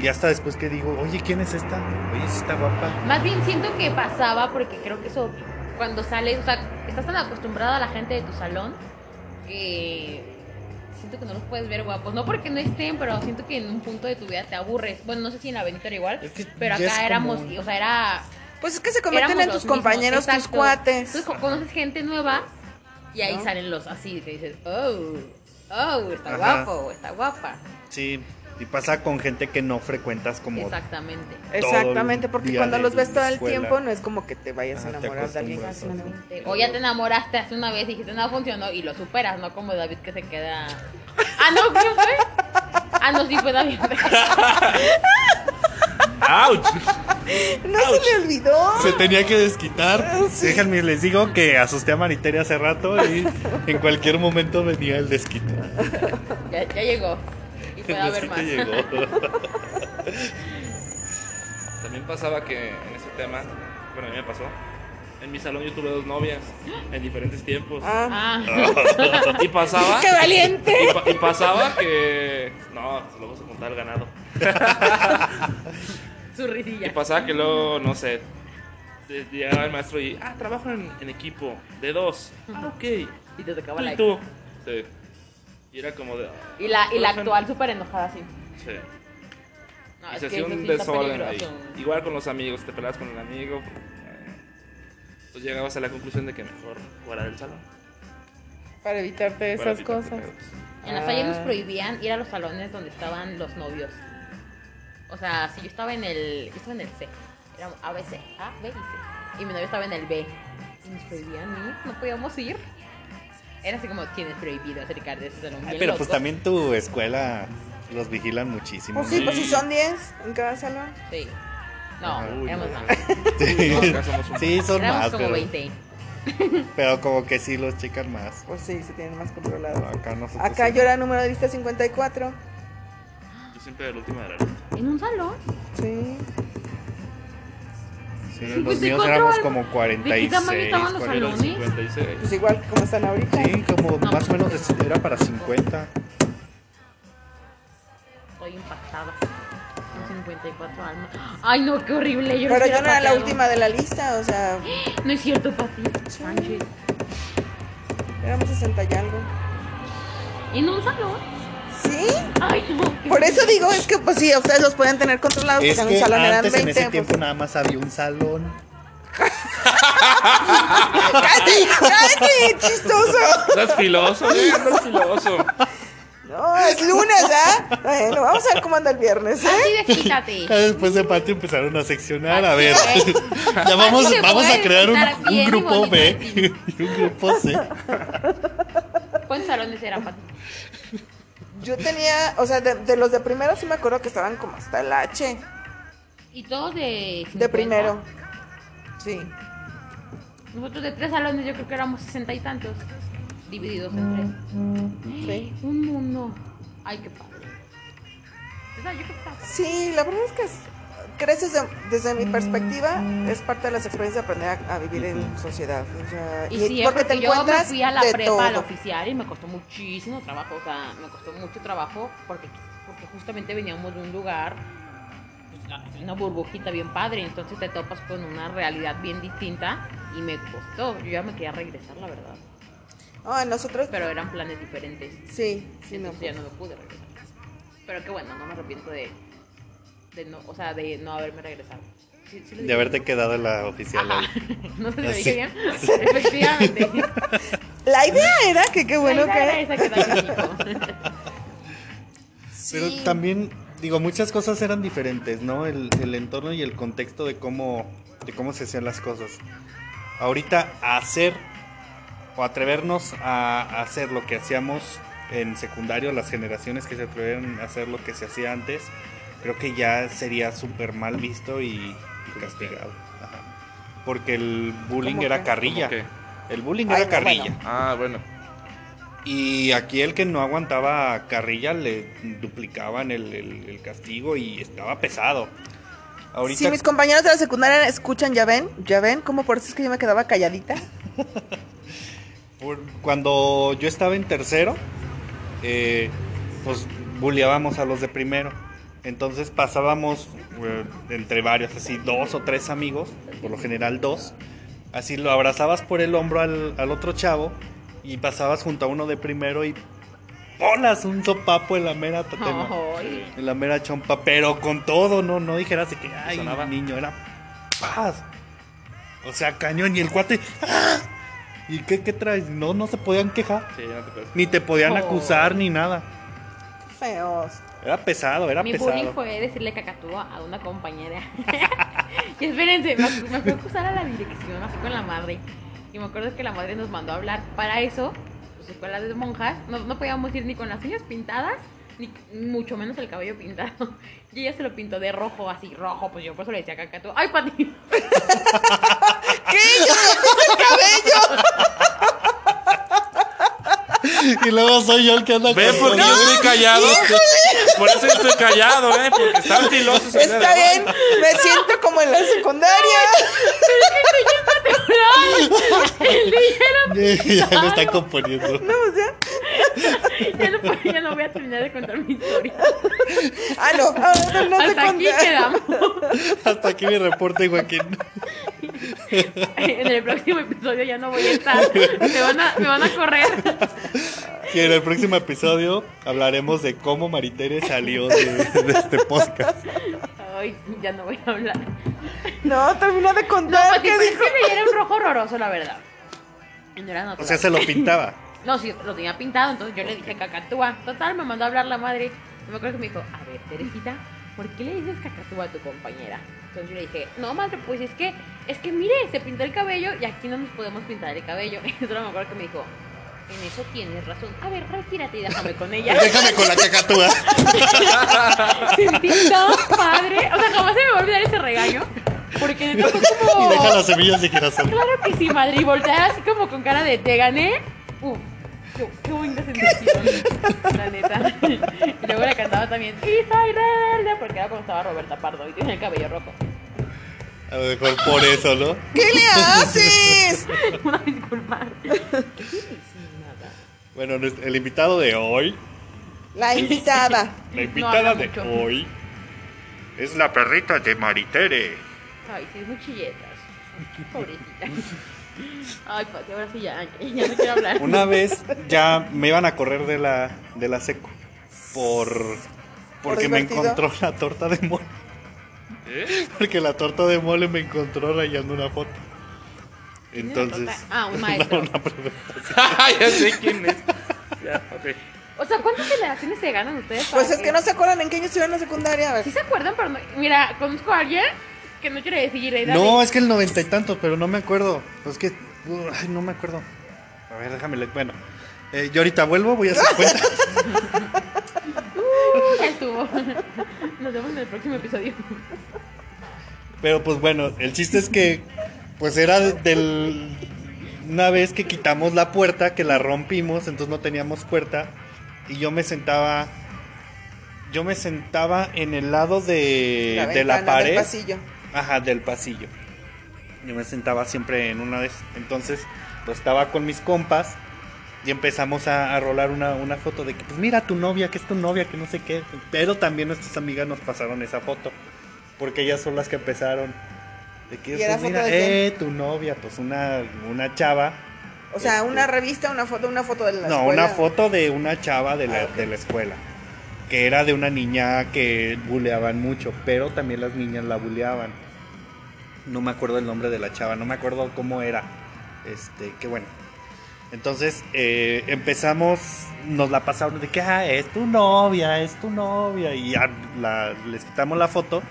Y hasta después que digo, oye, ¿quién es esta? Oye, sí está guapa. Más bien siento que pasaba porque creo que eso cuando sales, o sea, estás tan acostumbrada a la gente de tu salón que siento que no los puedes ver guapos. No porque no estén, pero siento que en un punto de tu vida te aburres. Bueno, no sé si en la Benito era igual, Es que pero acá éramos, común. o sea, era Pues es que se convierten en tus mismos, compañeros, tus cuates. Entonces co- conoces gente nueva y ahí ¿No? salen los así, que dices, oh, oh, está Ajá. guapo, está guapa. Sí. Y pasa con gente que no frecuentas como Exactamente. Exactamente, porque cuando los ves todo el tiempo no es como que te vayas a enamorar de alguien. O ya te enamoraste hace una vez y dijiste no funcionó y lo superas, no como David que se queda. Ah, no, ¿qué fue? Ah, no, sí fue David. ¡Auch! No se me olvidó. Se tenía que desquitar. Déjenme, les digo que asusté a Mariteria hace rato y en cualquier momento venía el desquite. ya, ya llegó. Haber más. llegó. También pasaba que en ese tema, bueno, a mí me pasó, En mi salón yo tuve dos novias en diferentes tiempos. Ah, Ah, Y pasaba. ¡Qué valiente! Y, pa- y pasaba que. No, luego se contaba el ganado. su Y pasaba que luego, no sé. Llegaba el maestro y. Ah, trabajo en, en equipo. De dos. Ah, ok. Y te tocaba la y tú. Sí. Y era como de. Y la, y la actual súper enojada así. Sí. No, y es se hacía un desorden ahí. Igual con los amigos, te peleas con el amigo. Pues llegabas a la conclusión de que mejor fuera del salón. para evitarte Para esas evitarte cosas. pedos. En la salle nos Ah. prohibían ir a los salones donde estaban los novios. O sea, si yo estaba en el. Yo estaba en el C. Era ABC, A, B y C. Y mi novio estaba en el B. Y nos prohibían ir, no podíamos ir. Era así como tienes prohibido acercarte de ese salón. Ay, pero pues también tu escuela los vigilan muchísimo. Pues sí, ¿no? pues si son 10 en cada salón. Sí. No. Uy, éramos no. más. Sí, No, somos un- Sí, son Éramos más, como pero, 20. pero como que sí los checan más. Pues sí, se tienen más controlado. Acá nosotros Acá sí. yo era número de lista 54. Yo siempre el último de la lista. ¿En un salón? Sí. Sí, los 54 míos éramos como ¿De qué 46. tamaño los 40. Era el salones? 56. Pues igual como están ahorita. Sí, como No. más o menos era para 50. Estoy impactada. Son 54 almas. Ay, no, qué horrible. Yo Pero yo no era la última de la lista, o sea, No es cierto, Pati. Manches. éramos 60 y algo. ¿En un salón? ¿Sí? Ay, no. Por eso digo, es que pues sí, ustedes los pueden tener controlados Es porque en un salón eran antes 20. en ese pues, tiempo nada más había un salón. ¡Cállate! ¡Cállate! ¡Chistoso! Estás filoso, güey, andas filoso. No, es lunes, ¿ah? Bueno, vamos a ver cómo anda el viernes, ¿eh? Así después de patio empezaron a seccionar. A ver, ya vamos, vamos a crear un, grupo B y un grupo C. ¿Cuántos salones eran, Pati? Yo tenía, o sea, de, de los de primero sí me acuerdo que estaban como hasta el H. Y todos de. De 50. primero. Sí. Nosotros de tres salones, yo creo que éramos sesenta y tantos. Divididos en tres. Sí. Un mundo. Ay, qué padre. O sea, yo creo que está padre. Sí, la verdad es que creces de- desde mi perspectiva, es parte de las experiencias de aprender a, a vivir en sociedad. O sea, Y sí, porque yo me fui a la prepa, a la oficial, y me costó muchísimo trabajo. O sea, me costó mucho trabajo porque, porque justamente veníamos de un lugar, pues, una burbujita bien padre. Entonces te topas con una realidad bien distinta y me costó. Yo ya me quería regresar, la verdad. Ah, nosotros, Pero eran planes diferentes. sí, sí, no. Entonces ya no me pude regresar. Pero qué bueno, no me arrepiento de, de no, o sea, de no haberme regresado. Sí, sí lo De haberte quedado en la oficial. Ajá. ahí. No sé si lo dije bien. Efectivamente. La idea era que qué bueno La idea era que... esa que. Pero también, digo, muchas cosas eran diferentes, ¿no? El, el entorno y el contexto de cómo, de cómo se hacían las cosas. Ahorita hacer o atrevernos a hacer lo que hacíamos en secundario, las generaciones que se atrevieron a hacer lo que se hacía antes, creo que ya sería súper mal visto y, y castigado. Ajá. Porque el bullying ¿Cómo era qué? carrilla. ¿Cómo El bullying Ay, era no, carrilla. bueno. Ah, bueno. Y aquí el que no aguantaba carrilla le duplicaban el, el- el castigo y estaba pesado. Ahorita Si mis compañeros de la secundaria escuchan, ya ven, ya ven, cómo por eso es que yo me quedaba calladita. cuando yo estaba en tercero, eh, pues bulleábamos a los de primero. Entonces pasábamos eh, entre varios, así dos o tres amigos, por lo general dos. Así lo abrazabas por el hombro al, al otro chavo y pasabas junto a uno de primero y polas un sopapo en la mera tatema. Ay. En la mera chompa, pero con todo, no, no dijeras de que, ay, Sonaba. niño, era paz. O sea, cañón, y el cuate, ¡ah! ¿y qué, qué traes? No, no se podían quejar, Sí, ya no te ni te podían Oh. acusar, ni nada. Feos. Era pesado, era Mi pesado. bullying fue decirle cacatúa a una compañera. y espérense, me, me fue a acusar a la dirección, así con la madre. Y me acuerdo que la madre nos mandó a hablar. Para eso, pues escuela de monjas, no, no podíamos ir ni con las uñas pintadas, ni mucho menos el cabello pintado. Y ella se lo pintó de rojo, así rojo, pues yo por eso le decía cacatúa. ¡Ay, Pati! ¿Qué? ¡Yo no tengo cabello! Y luego soy yo el que anda Ve, con porque yo estoy callado. Por eso yo estoy callado, ¿eh? Porque están filosos. Está bien, me siento como en la secundaria. ya lo está componiendo. No, o sea, Ya no, ya no voy a terminar de contar mi historia. ah, no, ah, no, no Hasta aquí quedamos. Hasta aquí mi reporte, Joaquín. En el próximo episodio ya no voy a estar. Me van a, me van a correr. En el próximo episodio hablaremos de cómo Maritere salió de, de este podcast. Ay, ya no voy a hablar. No, termina de No, contar. Pati, ¿Qué es dijo? que veía un rojo horroroso, la verdad. No era O sea, se lo pintaba. No, sí, lo tenía pintado, entonces yo le dije cacatúa. Total, me mandó a hablar la madre. Y me acuerdo que me dijo, a ver, Teresita, ¿por qué le dices cacatúa a tu compañera? Entonces yo le dije, no, madre, pues es que, es que mire, se pintó el cabello y aquí no nos podemos pintar el cabello. Y entonces me acuerdo que me dijo, en eso tienes razón. A ver, retírate y déjame con ella. Déjame con la cacatúa. Sentí tan padre. O sea, jamás se me va a olvidar ese regaño. Porque fue como. Y deja las semillas de girasol. Claro que sí, madre. Y voltear así como con cara de te gané. Uf, qué, qué bonita sensación. La neta. Y luego le cantaba también Y soy rebelde. Porque era cuando estaba Roberta Pardo y tenía el cabello rojo. A lo mejor por eso, ¿no? ¿Qué le haces? Una disculpa. ¿Qué? Bueno, el invitado de hoy, La invitada. la invitada de mucho. hoy, es la perrita de Maritere. Ay, sí, muy chilletas. Pobrecita. Ay, Pati, ahora sí ya, ya no quiero hablar. Una vez ya me iban a correr de la, de la seco por porque me encontró la torta de mole. ¿Eh? Porque la torta de mole me encontró rayando una foto. ¿Quién es Entonces? Ah, un maestro. una presentación. ya sé quién es. Ya, ok. O sea, ¿cuántas generaciones se ganan ustedes? Pues es que no se acuerdan en qué año estuvieron en la secundaria. A ver. Sí se acuerdan, pero no... Mira, conozco a alguien que no quiere decir edad. No, es que el noventa y tantos, pero no me acuerdo. Pues que, uh, ay, no me acuerdo. A ver, déjame leer. Bueno, eh, yo ahorita vuelvo, voy a hacer cuenta. Uh, ya estuvo. Nos vemos en el próximo episodio. Pero pues bueno, el chiste es que pues era del una vez que quitamos la puerta, que la rompimos, entonces no teníamos puerta y yo me sentaba yo me sentaba en el lado de, de la ventana del pared, pasillo. ajá, del pasillo. Yo me sentaba siempre en una esas. Entonces, pues estaba con mis compas y empezamos a, a rolar una, una foto de que, pues mira tu novia, que es tu novia, que no sé qué. Pero también nuestras amigas nos pasaron esa foto. Porque ellas son las que empezaron. De que, ¿Y era pues foto mira, de eh, tu novia, pues una, una chava. O sea, Este, una revista, una foto, una foto de la No, escuela. una foto de una chava de la, Ah, ok. de la escuela. Que era de una niña que buleaban mucho, pero también las niñas la buleaban. No me acuerdo el nombre de la chava, no me acuerdo cómo era. Este, qué bueno. Entonces eh, empezamos, nos la pasaron de que ah, es tu novia, es tu novia. Y ya la- les quitamos la foto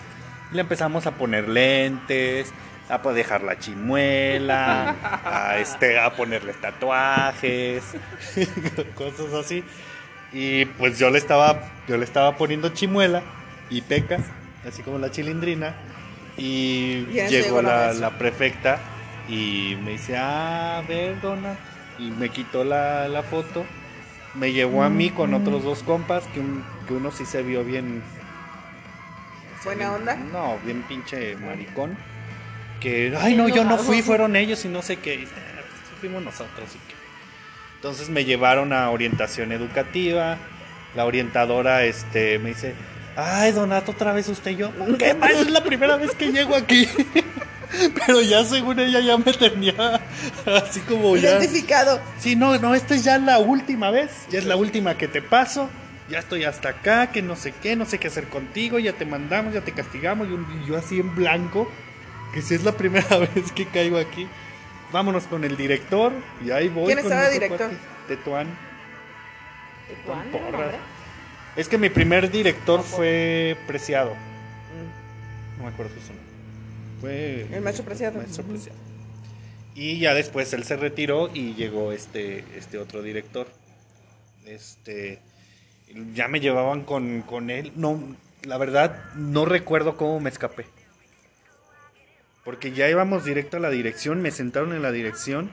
le empezamos a poner lentes, a dejar la chimuela, a, este, a ponerle tatuajes, cosas así. Y pues yo le estaba, yo le estaba poniendo chimuela y pecas, así como la chilindrina. Y llegó la la, prefecta y me dice, ah, a ver, dona. Y me quitó la, la foto. Me llevó a mí con otros dos compas, que, un- que uno sí se vio bien... Buena onda. No, bien pinche maricón. Que, ay, no, yo no fui, fueron ellos y no sé qué. Y, "Ah, pues, fuimos nosotros. y que- Entonces me llevaron a orientación educativa. La orientadora este, me dice, ay, Donato, otra vez usted y yo. ¿Qué más? Es la primera vez que llego aquí. Pero ya según ella ya me tenía así como ya... Identificado. Sí, no, no, esta es ya la última vez. Ya es la última que te paso. Ya estoy hasta acá, que no sé qué, no sé qué hacer contigo. Ya te mandamos, ya te castigamos. Y yo así en blanco, que si es la primera vez que caigo aquí. Vámonos con el director. Y ahí voy. ¿Quién estaba director? cuate, Tetuán. Porras. hombre? Es que mi primer director fue Preciado. Mm. No me acuerdo su nombre. Fue El maestro Preciado. maestro Ujú. Preciado. Y ya después él se retiró y llegó este, este otro director. Este. Ya me llevaban con, con él. No, la verdad, no recuerdo cómo me escapé. Porque ya íbamos directo a la dirección, me sentaron en la dirección.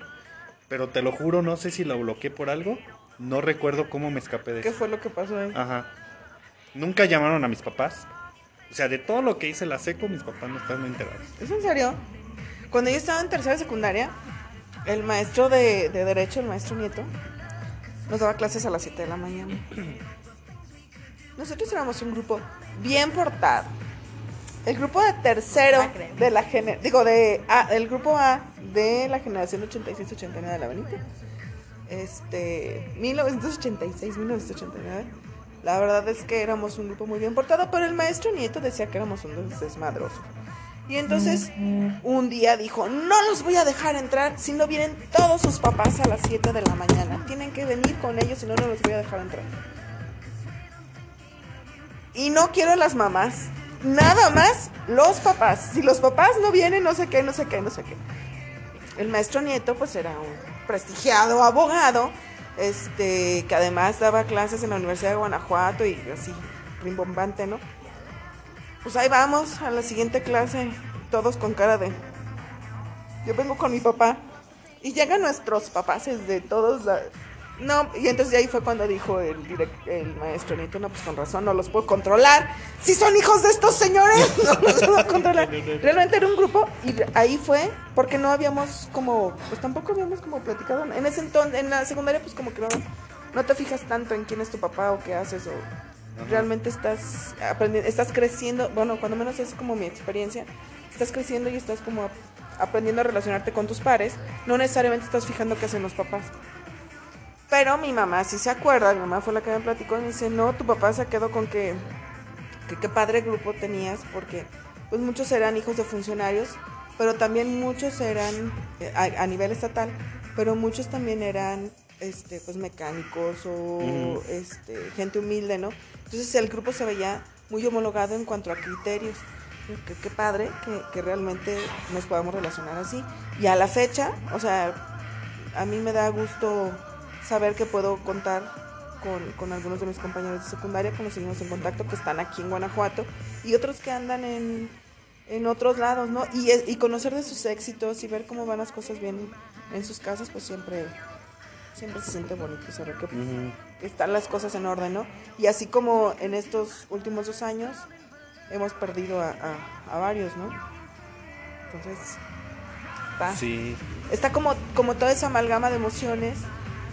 Pero te lo juro, no sé si lo bloqueé por algo. No recuerdo cómo me escapé de ¿Qué eso. fue lo que pasó ahí? Ajá. Nunca llamaron a mis papás. O sea, de todo lo que hice la seco, mis papás no están enterados. ¿Es en serio? Cuando yo estaba en tercera secundaria, el maestro de, de Derecho, el maestro Nieto, nos daba clases a las 7 de la mañana. Nosotros éramos un grupo bien portado. El grupo de tercero Ah, de la gener digo de A, el grupo A de la generación 86-89 de la Benito. Este 1986, 1989. La verdad es que éramos un grupo muy bien portado, pero el maestro Nieto decía que éramos un desmadroso. Y entonces un día dijo, no los voy a dejar entrar si no vienen todos sus papás a las 7 de la mañana. Tienen que venir con ellos, si no, no los voy a dejar entrar. Y no quiero las mamás. Nada más los papás. Si los papás no vienen, no sé qué, no sé qué, no sé qué. El maestro Nieto, pues era un prestigiado abogado, este, que además daba clases en la Universidad de Guanajuato y así, rimbombante, ¿no? Pues ahí vamos a la siguiente clase, todos con cara de. Yo vengo con mi papá. Y llegan nuestros papás de todos la... No, y entonces ahí fue cuando dijo el, direct- el maestro Nieto, no, pues con razón, no los puedo controlar. Si son hijos de estos señores, no los puedo controlar. Realmente era un grupo y ahí fue porque no habíamos como, pues tampoco habíamos como platicado. En ese entonces, en la secundaria, pues como que no, no te fijas tanto en quién es tu papá o qué haces o realmente estás aprendiendo, estás creciendo, bueno, cuando menos es como mi experiencia, estás creciendo y estás como aprendiendo a relacionarte con tus pares, no necesariamente estás fijando qué hacen los papás. Pero mi mamá sí se acuerda, mi mamá fue la que me platicó y me dice, no, tu papá se quedó con que, qué padre grupo tenías, porque pues muchos eran hijos de funcionarios, pero también muchos eran eh, a, a nivel estatal, pero muchos también eran este pues mecánicos o este gente humilde, ¿no? Entonces el grupo se veía muy homologado en cuanto a criterios. Qué, qué padre que, que realmente nos podamos relacionar así. Y a la fecha, o sea, a mí me da gusto saber que puedo contar con, con algunos de mis compañeros de secundaria, que seguimos en contacto, que están aquí en Guanajuato, y otros que andan en, en otros lados, ¿no? Y, y conocer de sus éxitos y ver cómo van las cosas bien en sus casas, pues siempre, siempre se siente bonito saber que, Ujú. que están las cosas en orden, ¿no? Y así como en estos últimos dos años hemos perdido a, a- a varios, ¿no? Entonces, está, Sí. está como, como toda esa amalgama de emociones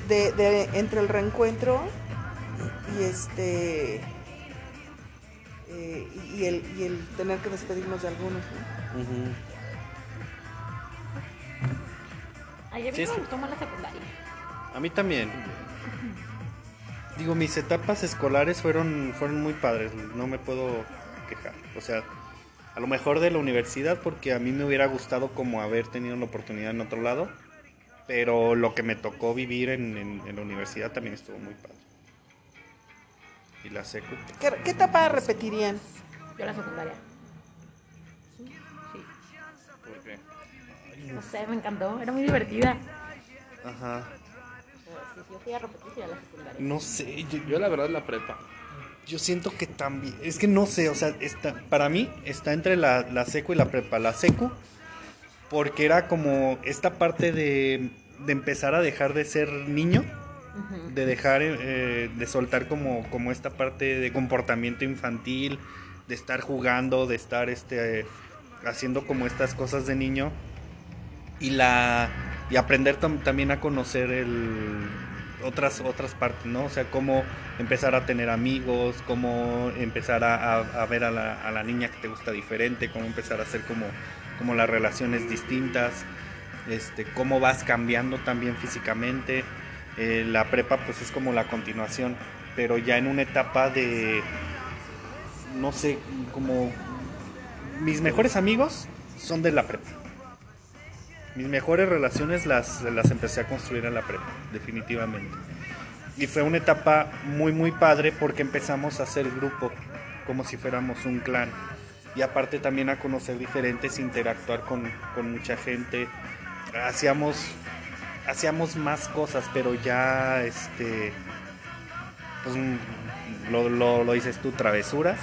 de, de entre el reencuentro y este eh, y, y el, y el tener que despedirnos de algunos, ¿no? Ujú. Ay, a mí Sí, me gustó más la secundaria. A mí también. Digo, mis etapas escolares fueron, fueron muy padres, no me puedo quejar. O sea, a lo mejor de la universidad, porque a mí me hubiera gustado como haber tenido la oportunidad en otro lado, pero lo que me tocó vivir en, en- en la universidad también estuvo muy padre. Y la secu. ¿Qué, qué etapa repetirían? Yo la secundaria. Sí. ¿Por qué? No sé, me encantó. Era muy divertida. Ajá. Sí, sí, yo fui a repetir a la secundaria. No sé, yo, Yo la verdad la prepa. Yo siento que también, es que no sé, o sea, está, para mí está entre la, la secu y la prepa. La secu, porque era como esta parte de, de empezar a dejar de ser niño, de dejar eh, de soltar como, como esta parte de comportamiento infantil, de estar jugando, de estar este, haciendo como estas cosas de niño y la y aprender tam- también a conocer el otras otras partes, ¿no? O sea, cómo empezar a tener amigos, cómo empezar a, a- a ver a la, a la niña que te gusta diferente, cómo empezar a hacer como, como las relaciones distintas, este, cómo vas cambiando también físicamente. Eh, la prepa pues es como la continuación, pero ya en una etapa de, no sé, como mis mejores amigos son de la prepa. Mis mejores relaciones las, las empecé a construir en la prepa, definitivamente. Y fue una etapa muy, muy padre porque empezamos a hacer grupo, como si fuéramos un clan. Y aparte también a conocer diferentes, interactuar con, con mucha gente. Hacíamos, hacíamos más cosas, pero ya, este, pues mm, lo, lo, dices tú, travesuras.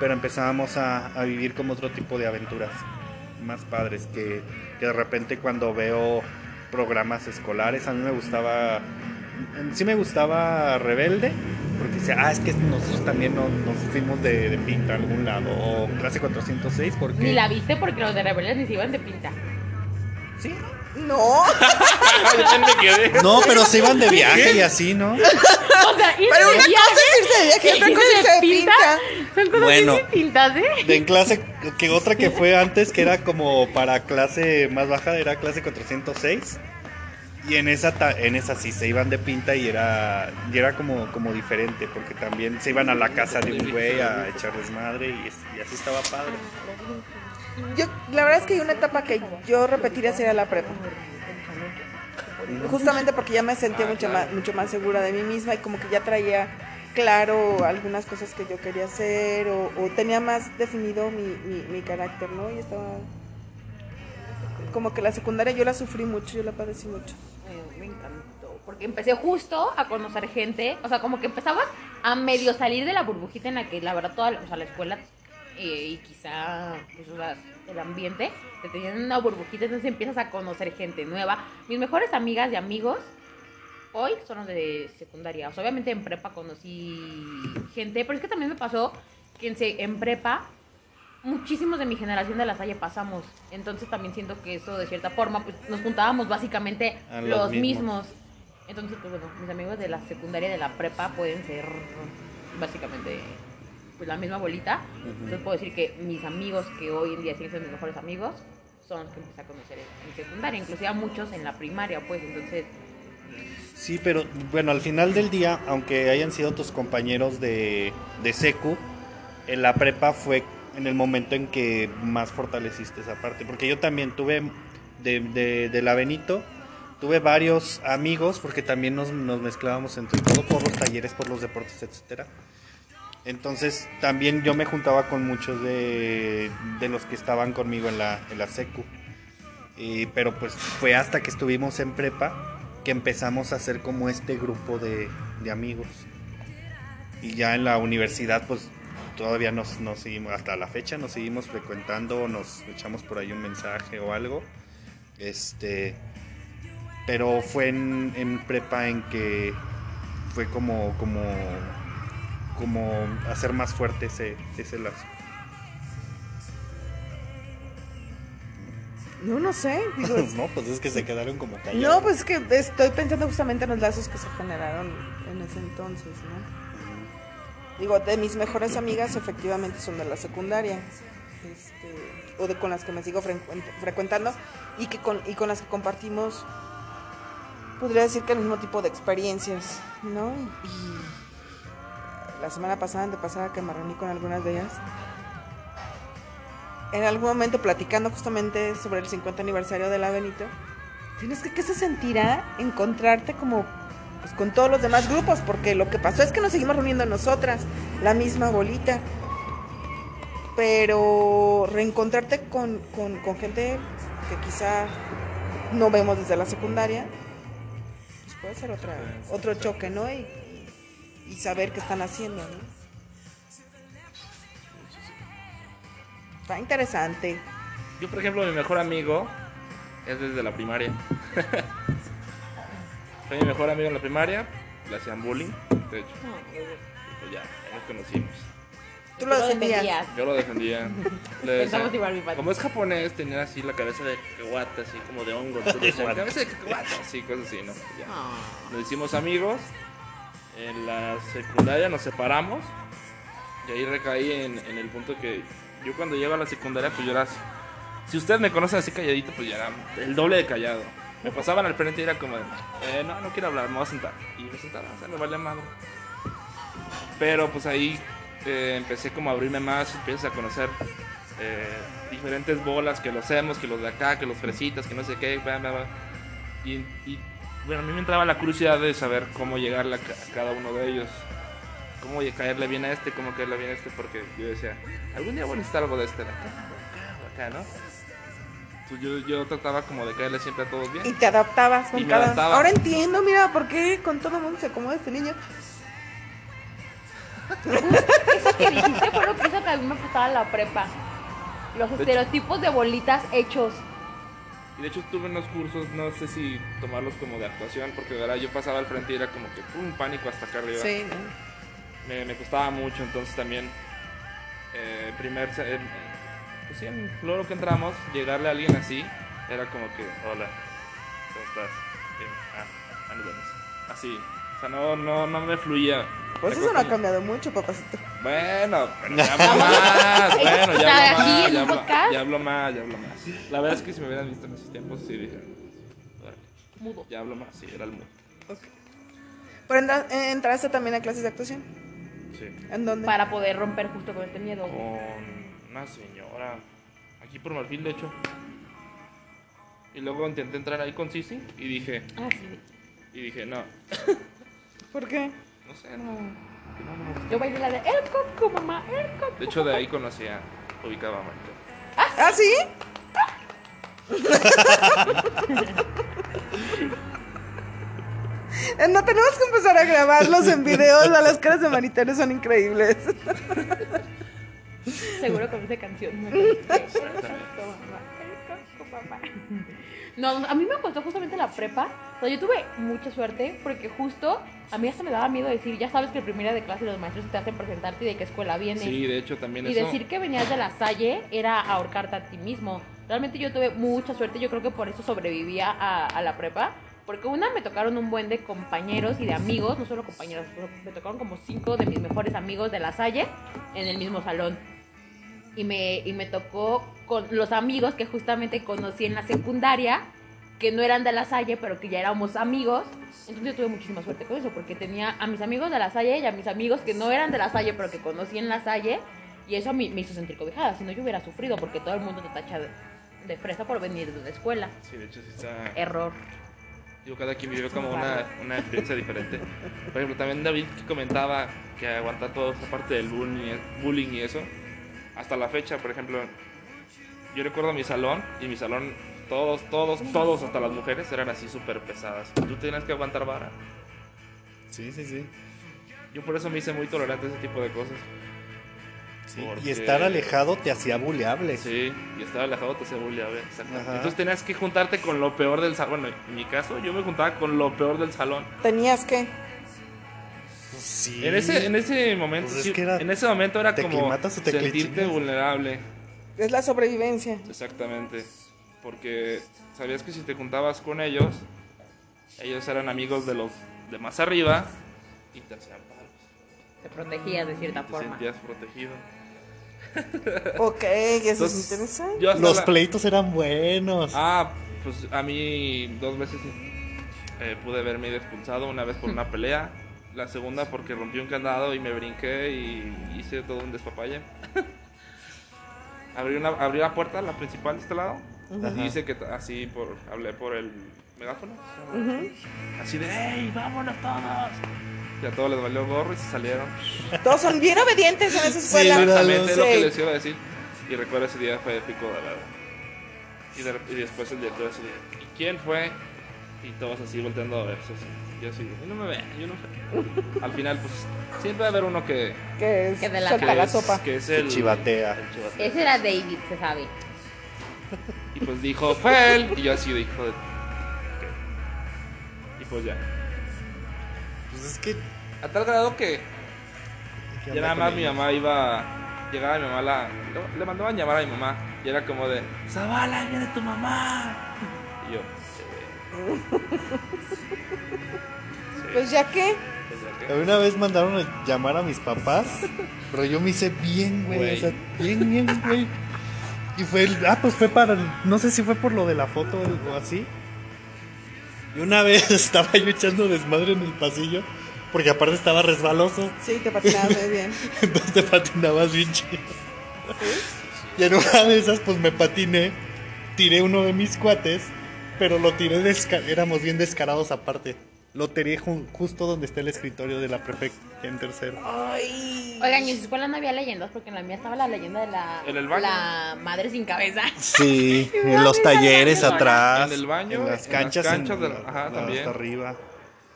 Pero empezábamos a, a vivir como otro tipo de aventuras más padres que, que de repente cuando veo programas escolares a mí me gustaba sí me gustaba Rebelde porque decía ah es que nosotros también no- nos fuimos de, de pinta a algún lado o clase 406 porque Ni la viste porque los de rebeldes ni se iban de pinta. Sí. No. No, pero se iban de viaje y así, ¿no? O sea, irse pero de una viaje cosa es irse de viaje otra cosa es irse de pinta. Son cosas Bueno. bien distintas, ¿eh? De en clase, que otra que fue antes, que era como para clase más baja, era clase 406. Y en esa, en esa sí se iban de pinta y era, y era como, como diferente, porque también se iban a la casa de un güey a echar desmadre y, así estaba padre. Yo, la verdad es que hay una etapa que yo repetiría sería la prepa. Justamente porque ya me sentía mucho más, mucho más segura de mí misma y como que ya traía claro algunas cosas que yo quería hacer o, tenía más definido mi, mi carácter, ¿no? Y estaba... Como que la secundaria yo la sufrí mucho, yo la padecí mucho. Porque empecé justo a conocer gente. O sea, como que empezabas a medio salir de la burbujita en la que la verdad toda la- o sea, la escuela eh, y quizá pues, o sea, el ambiente te tenían una burbujita, entonces empiezas a conocer gente nueva. Mis mejores amigas y amigos hoy son los de secundaria. O sea, obviamente en prepa conocí gente, pero es que también me pasó que en, prepa muchísimos de mi generación de la Salle pasamos. Entonces también siento que eso de cierta forma, pues nos juntábamos básicamente los los mismos. mismos. Entonces, pues bueno, mis amigos de la secundaria de la prepa pueden ser básicamente pues la misma bolita. Entonces puedo decir que mis amigos que hoy en día siguen siendo mis mejores amigos son los que empecé a conocer en, en secundaria, inclusive a muchos en la primaria, pues entonces Sí, pero bueno, al final del día, aunque hayan sido tus compañeros de, de secu, en la prepa fue en el momento en que más fortaleciste esa parte. Porque yo también tuve, de, de, de la Benito, tuve varios amigos, porque también nos, nos mezclábamos entre todo por los talleres, por los deportes, etcétera. Entonces también yo me juntaba con muchos de, de los que estaban conmigo en la, en la secu. Y- pero pues fue hasta que estuvimos en prepa que empezamos a hacer como este grupo de, de amigos. Y ya en la universidad pues todavía nos, nos seguimos, hasta la fecha nos seguimos frecuentando, nos echamos por ahí un mensaje o algo. Este, pero fue en, en prepa en que fue como, como, como hacer más fuerte ese, ese lazo. No, no sé. digo, no, pues es que se quedaron como callados. no, pues es que estoy pensando justamente en los lazos que se generaron en ese entonces, ¿no? Digo, de mis mejores amigas efectivamente son de la secundaria. este, o de con las que me sigo frecu- frecuentando y que con, y con las que compartimos podría decir que el mismo tipo de experiencias, ¿no? Y, la semana pasada, antepasada que me reuní con algunas de ellas, en algún momento platicando justamente sobre el 50 aniversario de la Benito, tienes que qué se sentirá encontrarte como pues, con todos los demás grupos, porque lo que pasó es que nos seguimos reuniendo nosotras, la misma bolita, pero reencontrarte con, con- gente que quizá no vemos desde la secundaria, puede ser otra, otro choque, ¿no? Y, y saber qué están haciendo, ¿no? Está interesante. Yo, por ejemplo, mi mejor amigo es desde la primaria. Fue mi mejor amigo en la primaria. Le hacían bullying, de hecho. Pues ya, ya nos conocimos. Tú lo defendías. Yo lo defendía. Le decía- Pensamos igual, mi padre. como es japonés, tenía así la cabeza de cacahuate, así como de hongo. Decían, cabeza de cacahuate, así, cosas así, ¿no? Ya. Nos hicimos amigos. En la secundaria nos separamos. Y ahí recaí en, en el punto que yo cuando llego a la secundaria, pues yo era... así- Si ustedes me conocen así calladito, pues ya era el doble de callado. Me pasaban al frente y era como de, eh, no, no quiero hablar, me voy a sentar. Y me sentaba, o sea, me valía madre. Pero pues ahí eh, empecé como a abrirme más, empiezas a conocer eh, diferentes bolas, que los hemos, que los de acá, que los fresitas, que no sé qué, bla, bla, bla. Y, y, bueno, a mí me entraba la curiosidad de saber cómo llegarle a, ca- a cada uno de ellos. Cómo caerle bien a este, cómo caerle bien a este, porque yo decía, algún día voy a necesitar algo de este, de acá, de acá, de acá, ¿no? Yo, yo trataba como de caerle siempre a todos bien. Y te adaptabas con Y me cada adaptaba. Ahora entiendo, mira, por qué con todo el mundo se acomoda este niño. Que dijiste fue lo que hizo que a mí me gustaba la prepa. Los estereotipos de bolitas hechos. Y de hecho tuve unos cursos, no sé si tomarlos como de actuación, porque de verdad yo pasaba al frente y era como que un pánico hasta acá arriba. Sí, Me, me costaba mucho, entonces también, eh, primer, se- en- pues sí, en luego que entramos, llegarle a alguien así, Era como que, hola, ¿cómo estás? Bien, ah, ah, nos vemos. Así, o sea, no, no, no me fluía. Pues eso no ha cambiado mucho, papacito. Bueno, pero ya hablo más, bueno, ya hablo más, ya hablo, ya hablo más, ya hablo más. La verdad es que si me hubieran visto en esos tiempos, sí dije, "Órale, Mudo. ya hablo más, sí, era el mundo. Pero entra- eh, entraste también a clases de actuación. Sí. ¿En dónde? Para poder romper justo con este miedo. Con una señora, aquí por Marfil, de hecho. Y luego intenté entrar ahí con Sisi y dije, Ah, sí. y dije, no, ¿Por qué? No sé, no. no, no. Yo bailé la de El Coco, mamá, El Coco. De hecho, de ahí conocía, ubicaba a Marco. ¿Ah, sí? Eh, No tenemos que empezar a grabarlos en videos. A las caras de Maritere son increíbles. Seguro con esa canción. ¿no? El Coco, mamá, El Coco, mamá. No, a mí me costó justamente la prepa. O sea, yo tuve mucha suerte porque justo a mí hasta me daba miedo decir, ya sabes que el primer día de clase los maestros te hacen presentarte y de qué escuela vienes. Sí, de hecho, también Y eso. decir que venías de la Salle era ahorcarte a ti mismo. Realmente yo tuve mucha suerte, yo creo que por eso sobrevivía a, a la prepa. Porque una, me tocaron un buen de compañeros y de amigos, no solo compañeros, me tocaron como cinco de mis mejores amigos de la Salle en el mismo salón. Y me, y me tocó con los amigos que justamente conocí en la secundaria, que no eran de la Salle, pero que ya éramos amigos. Entonces yo tuve muchísima suerte con eso, porque tenía a mis amigos de la Salle y a mis amigos que no eran de la Salle, pero que conocí en la Salle. Y eso mí me hizo sentir cobijada, si no yo hubiera sufrido, porque todo el mundo te tacha de, de fresa por venir de la escuela. Sí, de hecho, sí está. Error. Digo, cada quien vivió como una, una experiencia diferente. Por ejemplo, también David comentaba que aguanta toda esa parte del bullying, bullying y eso. Hasta la fecha, por ejemplo, yo recuerdo mi salón y mi salón, todos, todos, todos, hasta las mujeres, eran así súper pesadas. Tú tenías que aguantar vara. Sí, sí, sí. Yo por eso me hice muy tolerante a ese tipo de cosas. Sí, Porque- Y estar alejado te hacía buleable. Sí, y estar alejado te hacía bulleable, exactamente. Ajá. Entonces tenías que juntarte con lo peor del salón. Bueno, en mi caso, yo me juntaba con lo peor del salón. Tenías que. Pues sí. En ese, en ese momento, Pues es sí, que era en ese momento era como sentirte vulnerable, Es la sobrevivencia. exactamente, porque sabías que si te juntabas con ellos, ellos eran amigos de los de más arriba y te hacían paros, Te protegías de cierta te forma. sentías protegido. Ok, eso es interesante. Los la- pleitos eran buenos. Ah, pues a mí dos veces eh, pude verme expulsado, una vez por una pelea, la segunda porque rompí un candado y me brinqué y hice todo un despapalle. abrí, una, abrí la puerta, la principal de este lado, Ajá. y hice que así por, hablé por el megáfono. Así de, ¡hey, vámonos todos! Y a todos les valió gorro y se salieron. Todos son bien obedientes en esa escuela. Sí, Exactamente es lo que les iba a decir. Y recuerdo ese día fue épico, de verdad. Y, de- y después el director así de, ¿y quién fue? Y todos así volteando a así. Yo así, "Y no me vean, yo no sé. Al final, pues, siempre va a haber uno que, Que es Que de la suelta que la es, sopa. que es el Chivatea. el chivatea. Ese era David, se sabe. Y pues dijo, fue él. Y yo así de hijo de... ok". Y pues ya. Pues es que. A tal grado que ya nada más mi mamá iba... Llegaba mi mamá, la, le- mandaban llamar a mi mamá. Y era como de, Zavala, viene tu mamá. Y yo, Pues ya que. Una vez mandaron a llamar a mis papás, pero yo me hice bien, güey. Güey. O sea, bien, bien, güey. Y fue el. Ah, pues fue para. el- No sé si fue por lo de la foto o así. Y una vez estaba yo echando desmadre en el pasillo, porque aparte estaba resbaloso. Sí, te patinabas muy bien. Entonces te patinabas bien chido. Y en una de esas, pues me patiné, tiré uno de mis cuates, pero lo tiré éramos bien descarados aparte. Lo tiré ju- justo donde está el escritorio de la prefecta en tercero. Ay. Oigan, en su escuela no había leyendas, porque en la mía estaba la leyenda de la, ¿En el baño? la madre sin cabeza. Sí, en los talleres atrás. En el baño, en en las las canchas, canchas en de- la- ajá, la- también. hasta arriba.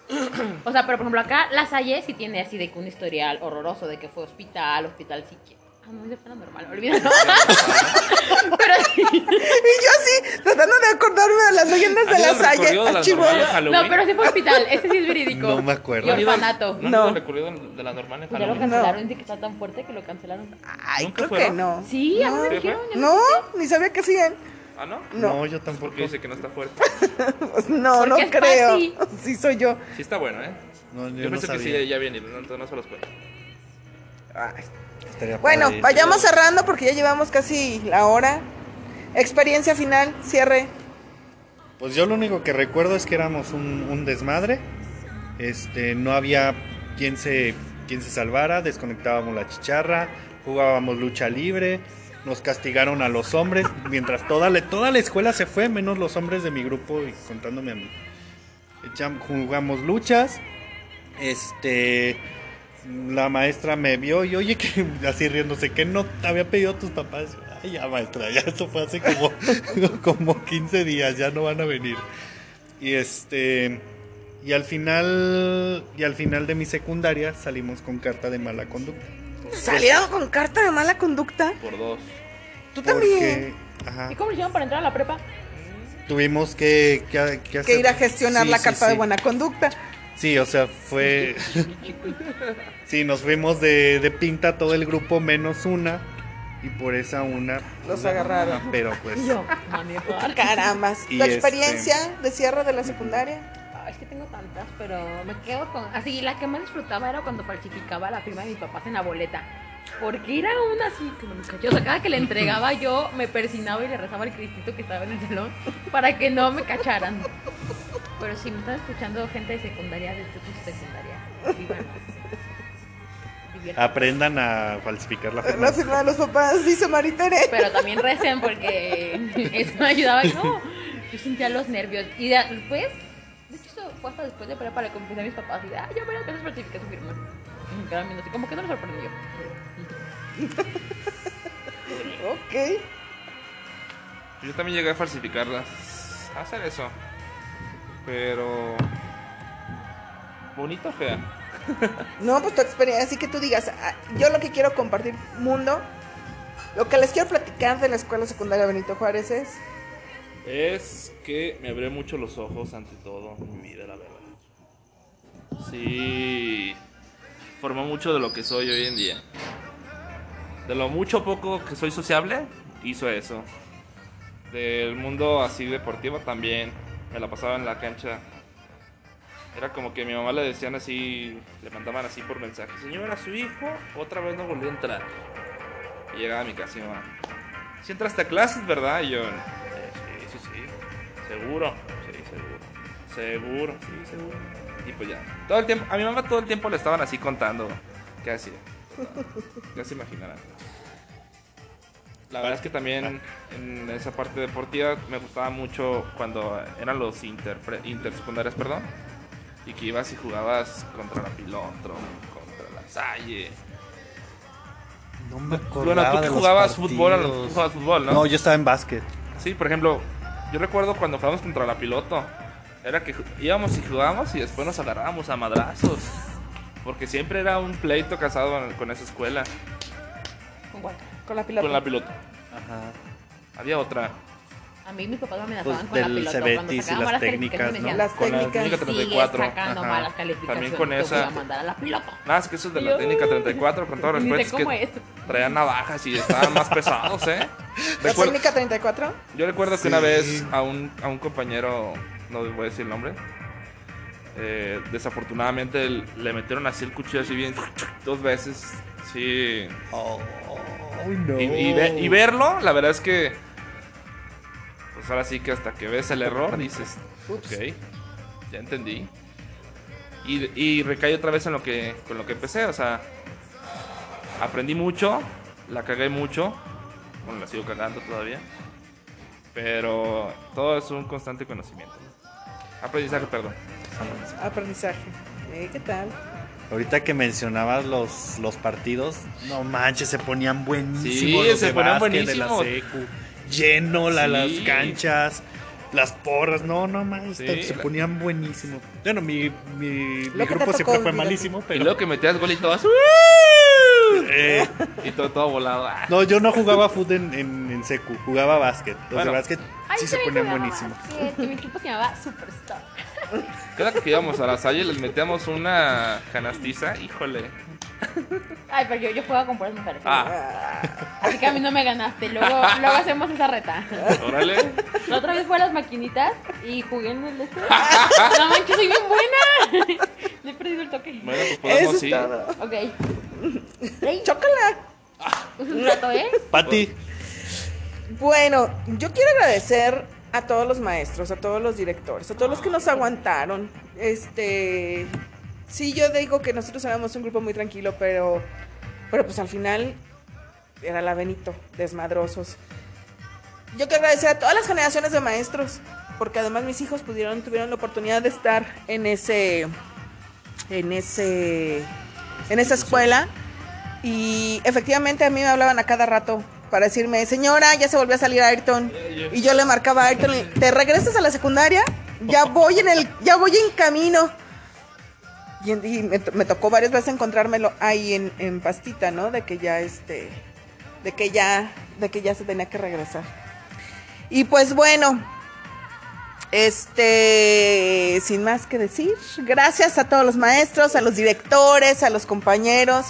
O sea, pero por ejemplo acá la Salle sí tiene así de que un historial horroroso de que fue hospital, hospital psiquiátrico. Ah, no, es de paranormal, olvídalo. pero sí. Y yo así, tratando de acordarme de las leyendas de ¿Has ido la al Salle. Chihuahua. Halloween? No, pero sí fue hospital, ese sí es verídico. No me acuerdo. Y ¿No orfanato. ¿No No. al recorrido de la normal en Pues ya lo Halloween? cancelaron, dice que está tan fuerte que lo cancelaron. Ay, ¿Nunca creo que fueron? no. Sí, a mí me ¿Sí dijeron. No, ni sabía que siguen. ¿Ah, no? No. yo tampoco. Porque dice que no está fuerte. Pues no, no creo. Patty. Sí soy yo. Sí está bueno, ¿eh? No, yo, Yo, no pensé que sabía. sí, ya viene, no, no se los cuento. Ay. Estaría Bueno, padre. vayamos cerrando porque ya llevamos casi la hora. Experiencia final, cierre. Pues yo lo único que recuerdo es que éramos un, un desmadre. Este, no había quien se, quien se salvara, desconectábamos la chicharra, jugábamos lucha libre, nos castigaron a los hombres, mientras toda la, toda la escuela se fue, menos los hombres de mi grupo y contándome a mí. Echam- jugamos luchas, este, la maestra me vio y oye que así riéndose, que no te había pedido a tus papás. Ay, ya maestra, ya esto fue hace como, como 15 días, ya no van a venir. Y este y al final y al final de mi secundaria salimos con carta de mala conducta. Salieron con carta de mala conducta. Por dos. Tú también. Porque, ajá, ¿Y cómo hicieron para entrar a la prepa? tuvimos que, que, que hacer- Que ir a gestionar Sí, la sí, carta de buena conducta. Sí, o sea, fue. sí, nos fuimos de, de pinta todo el grupo menos una. Y por esa una. Los agarraron. Pero pues. Yo. Carambas. ¿Tu este- experiencia de cierre de la secundaria? Es que tengo tantas, pero me quedo con. Así, la que más disfrutaba era cuando falsificaba la firma de mis papás en la boleta. Porque era una así como sea, cada que le entregaba, yo me persinaba y le rezaba al cristito que estaba en el salón para que no me cacharan. Pero si me están escuchando gente de secundaria, de secundaria, vivan. Aprendan a falsificar la firma. La firma de los papás, dice Maritere. Pero también recen porque eso me ayudaba. No, yo sentía los nervios. Y de- después, de hecho, eso fue hasta después de prepa, le confesé a mis papás. Y de, ah, yo varias veces falsifiqué su firma. Y me quedaban viendo así, como que no les sorprendió. Ok. Yo también llegué a falsificarlas. A hacer eso. Pero. Bonito o fea. No, pues tu experiencia, así que tú digas, ah, yo lo que quiero compartir, mundo, lo que les quiero platicar de la escuela secundaria Benito Juárez es, Es que me abrió mucho los ojos ante todo en mi vida, la verdad. Sí. Formó mucho de lo que soy hoy en día. De lo mucho poco que soy sociable, hizo eso. Del mundo así deportivo también. Me la pasaba en la cancha. Era como que a mi mamá le decían así, le mandaban así por mensaje, señora, su hijo otra vez no volvió a entrar. Y llegaba a mi casa y mamá, si entraste a clases, ¿verdad? Y yo, "Eh, sí, sí, sí, seguro, sí, seguro, seguro, sí, seguro. Y pues ya, todo el tiempo, a mi mamá todo el tiempo le estaban así contando qué hacía. Ya se imaginarán. La verdad es que también en esa parte deportiva me gustaba mucho cuando eran los inter, intersecundarias, perdón. Y que ibas y jugabas contra la Pilotro, contra la Salle. No me Bueno, tú que jugabas fútbol, tú jugabas fútbol, ¿no? No, yo estaba en básquet. Sí, por ejemplo, yo recuerdo cuando jugábamos contra la piloto, era que íbamos y jugábamos y después nos agarrábamos a madrazos. Porque siempre era un pleito casado con esa escuela. Con la pilota. con la piloto. Ajá. Había otra. A mí mis papás me amenazaban Pues con la del pelota. Cebetis Cuando y sacaba las malas técnicas, ¿no? Las Con la técnicas. técnica "Sigues 34. sacando Ajá. malas calificaciones. También con esa. a mandar a la pelota. Nada, es que esos de la Yo- técnica 34, con todo respeto, es que es. traían navajas y estaban más pesados, ¿eh? ¿La técnica 34? Yo recuerdo que Sí. una vez a un, a un compañero, no voy a decir el nombre, eh, desafortunadamente le metieron así el cuchillo así bien dos veces. Sí. Oh, no. Y, y ve- y verlo, la verdad es que. Pues ahora sí que hasta que ves el error dices, ok, ya entendí. Y, y recae otra vez en lo que con lo que empecé, o sea, aprendí mucho, la cagué mucho, bueno, la sigo cagando todavía, pero todo es un constante conocimiento. Aprendizaje, perdón. Aprendizaje. Eh, ¿Qué tal? Ahorita que mencionabas los, los partidos, no manches, se ponían buenísimos. Sí, los se de ponían básquet de la buenísimos. secu. Lleno la, Sí. las canchas, las porras, no, no manches, Sí, se ponían buenísimos. Bueno, mi, mi, grupo siempre fue malísimo, Y pero. luego que metías gol y todo así, eh, y todo, todo volado. ah. no, yo no jugaba fútbol en, en, en secu, jugaba básquet. Los Bueno. de básquet Ay, sí se ponían buenísimos. y mi equipo se llamaba Superstar. Cada que íbamos a la salle les metíamos una canastiza, híjole. Ay, pero yo, yo juego con puras mujeres. Ah, Así que a mí no me ganaste. Luego, luego hacemos esa reta. órale. La otra vez fue a las maquinitas y jugué en el este. No manches, soy bien buena. Le he perdido el toque. Bueno, pues Eso podemos es ir. todo. Ok. Ey, Chócala. un rato, ¿eh? Pati, Bueno, yo quiero agradecer a todos los maestros, a todos los directores, a todos los que nos aguantaron. Este, sí, yo digo que nosotros éramos un grupo muy tranquilo, pero, pero pues al final era la Benito, desmadrosos. Yo quiero agradecer a todas las generaciones de maestros, porque además mis hijos pudieron, tuvieron la oportunidad de estar en ese, en ese, en esa escuela. Y efectivamente a mí me hablaban a cada rato para decirme, señora, ya se volvió a salir Ayrton. Y yo le marcaba a Ayrton, ¿te regresas a la secundaria? Ya voy en el, ya voy en camino. Y, y me, me tocó varias veces encontrármelo ahí en, en pastita, ¿no? De que ya este, de que ya, de que ya se tenía que regresar. Y pues bueno, este, sin más que decir, gracias a todos los maestros, a los directores, a los compañeros,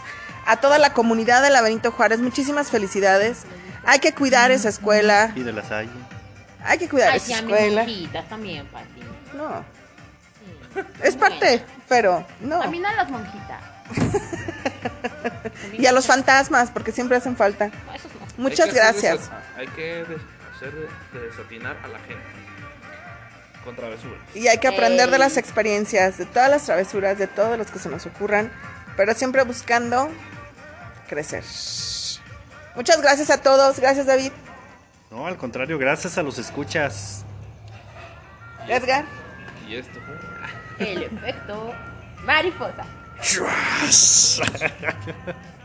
a toda la comunidad de la Benito Juárez. Muchísimas felicidades. Hay que cuidar esa escuela. y de la Salle. Hay que cuidar Ay, esa escuela. monjitas también, Pati. No, Sí. es parte, pero no. También a las monjitas. Y a los fantasmas, porque siempre hacen falta. No, esos no. Muchas Hay gracias. Hay que hacer de- desatinar a la gente. Con travesuras. Y hay que aprender de las experiencias, de todas las travesuras, de todos los que se nos ocurran, pero siempre buscando crecer. Muchas gracias a todos. Gracias, David. No, al contrario, gracias a los escuchas. Edgar. Y esto fue. El efecto mariposa.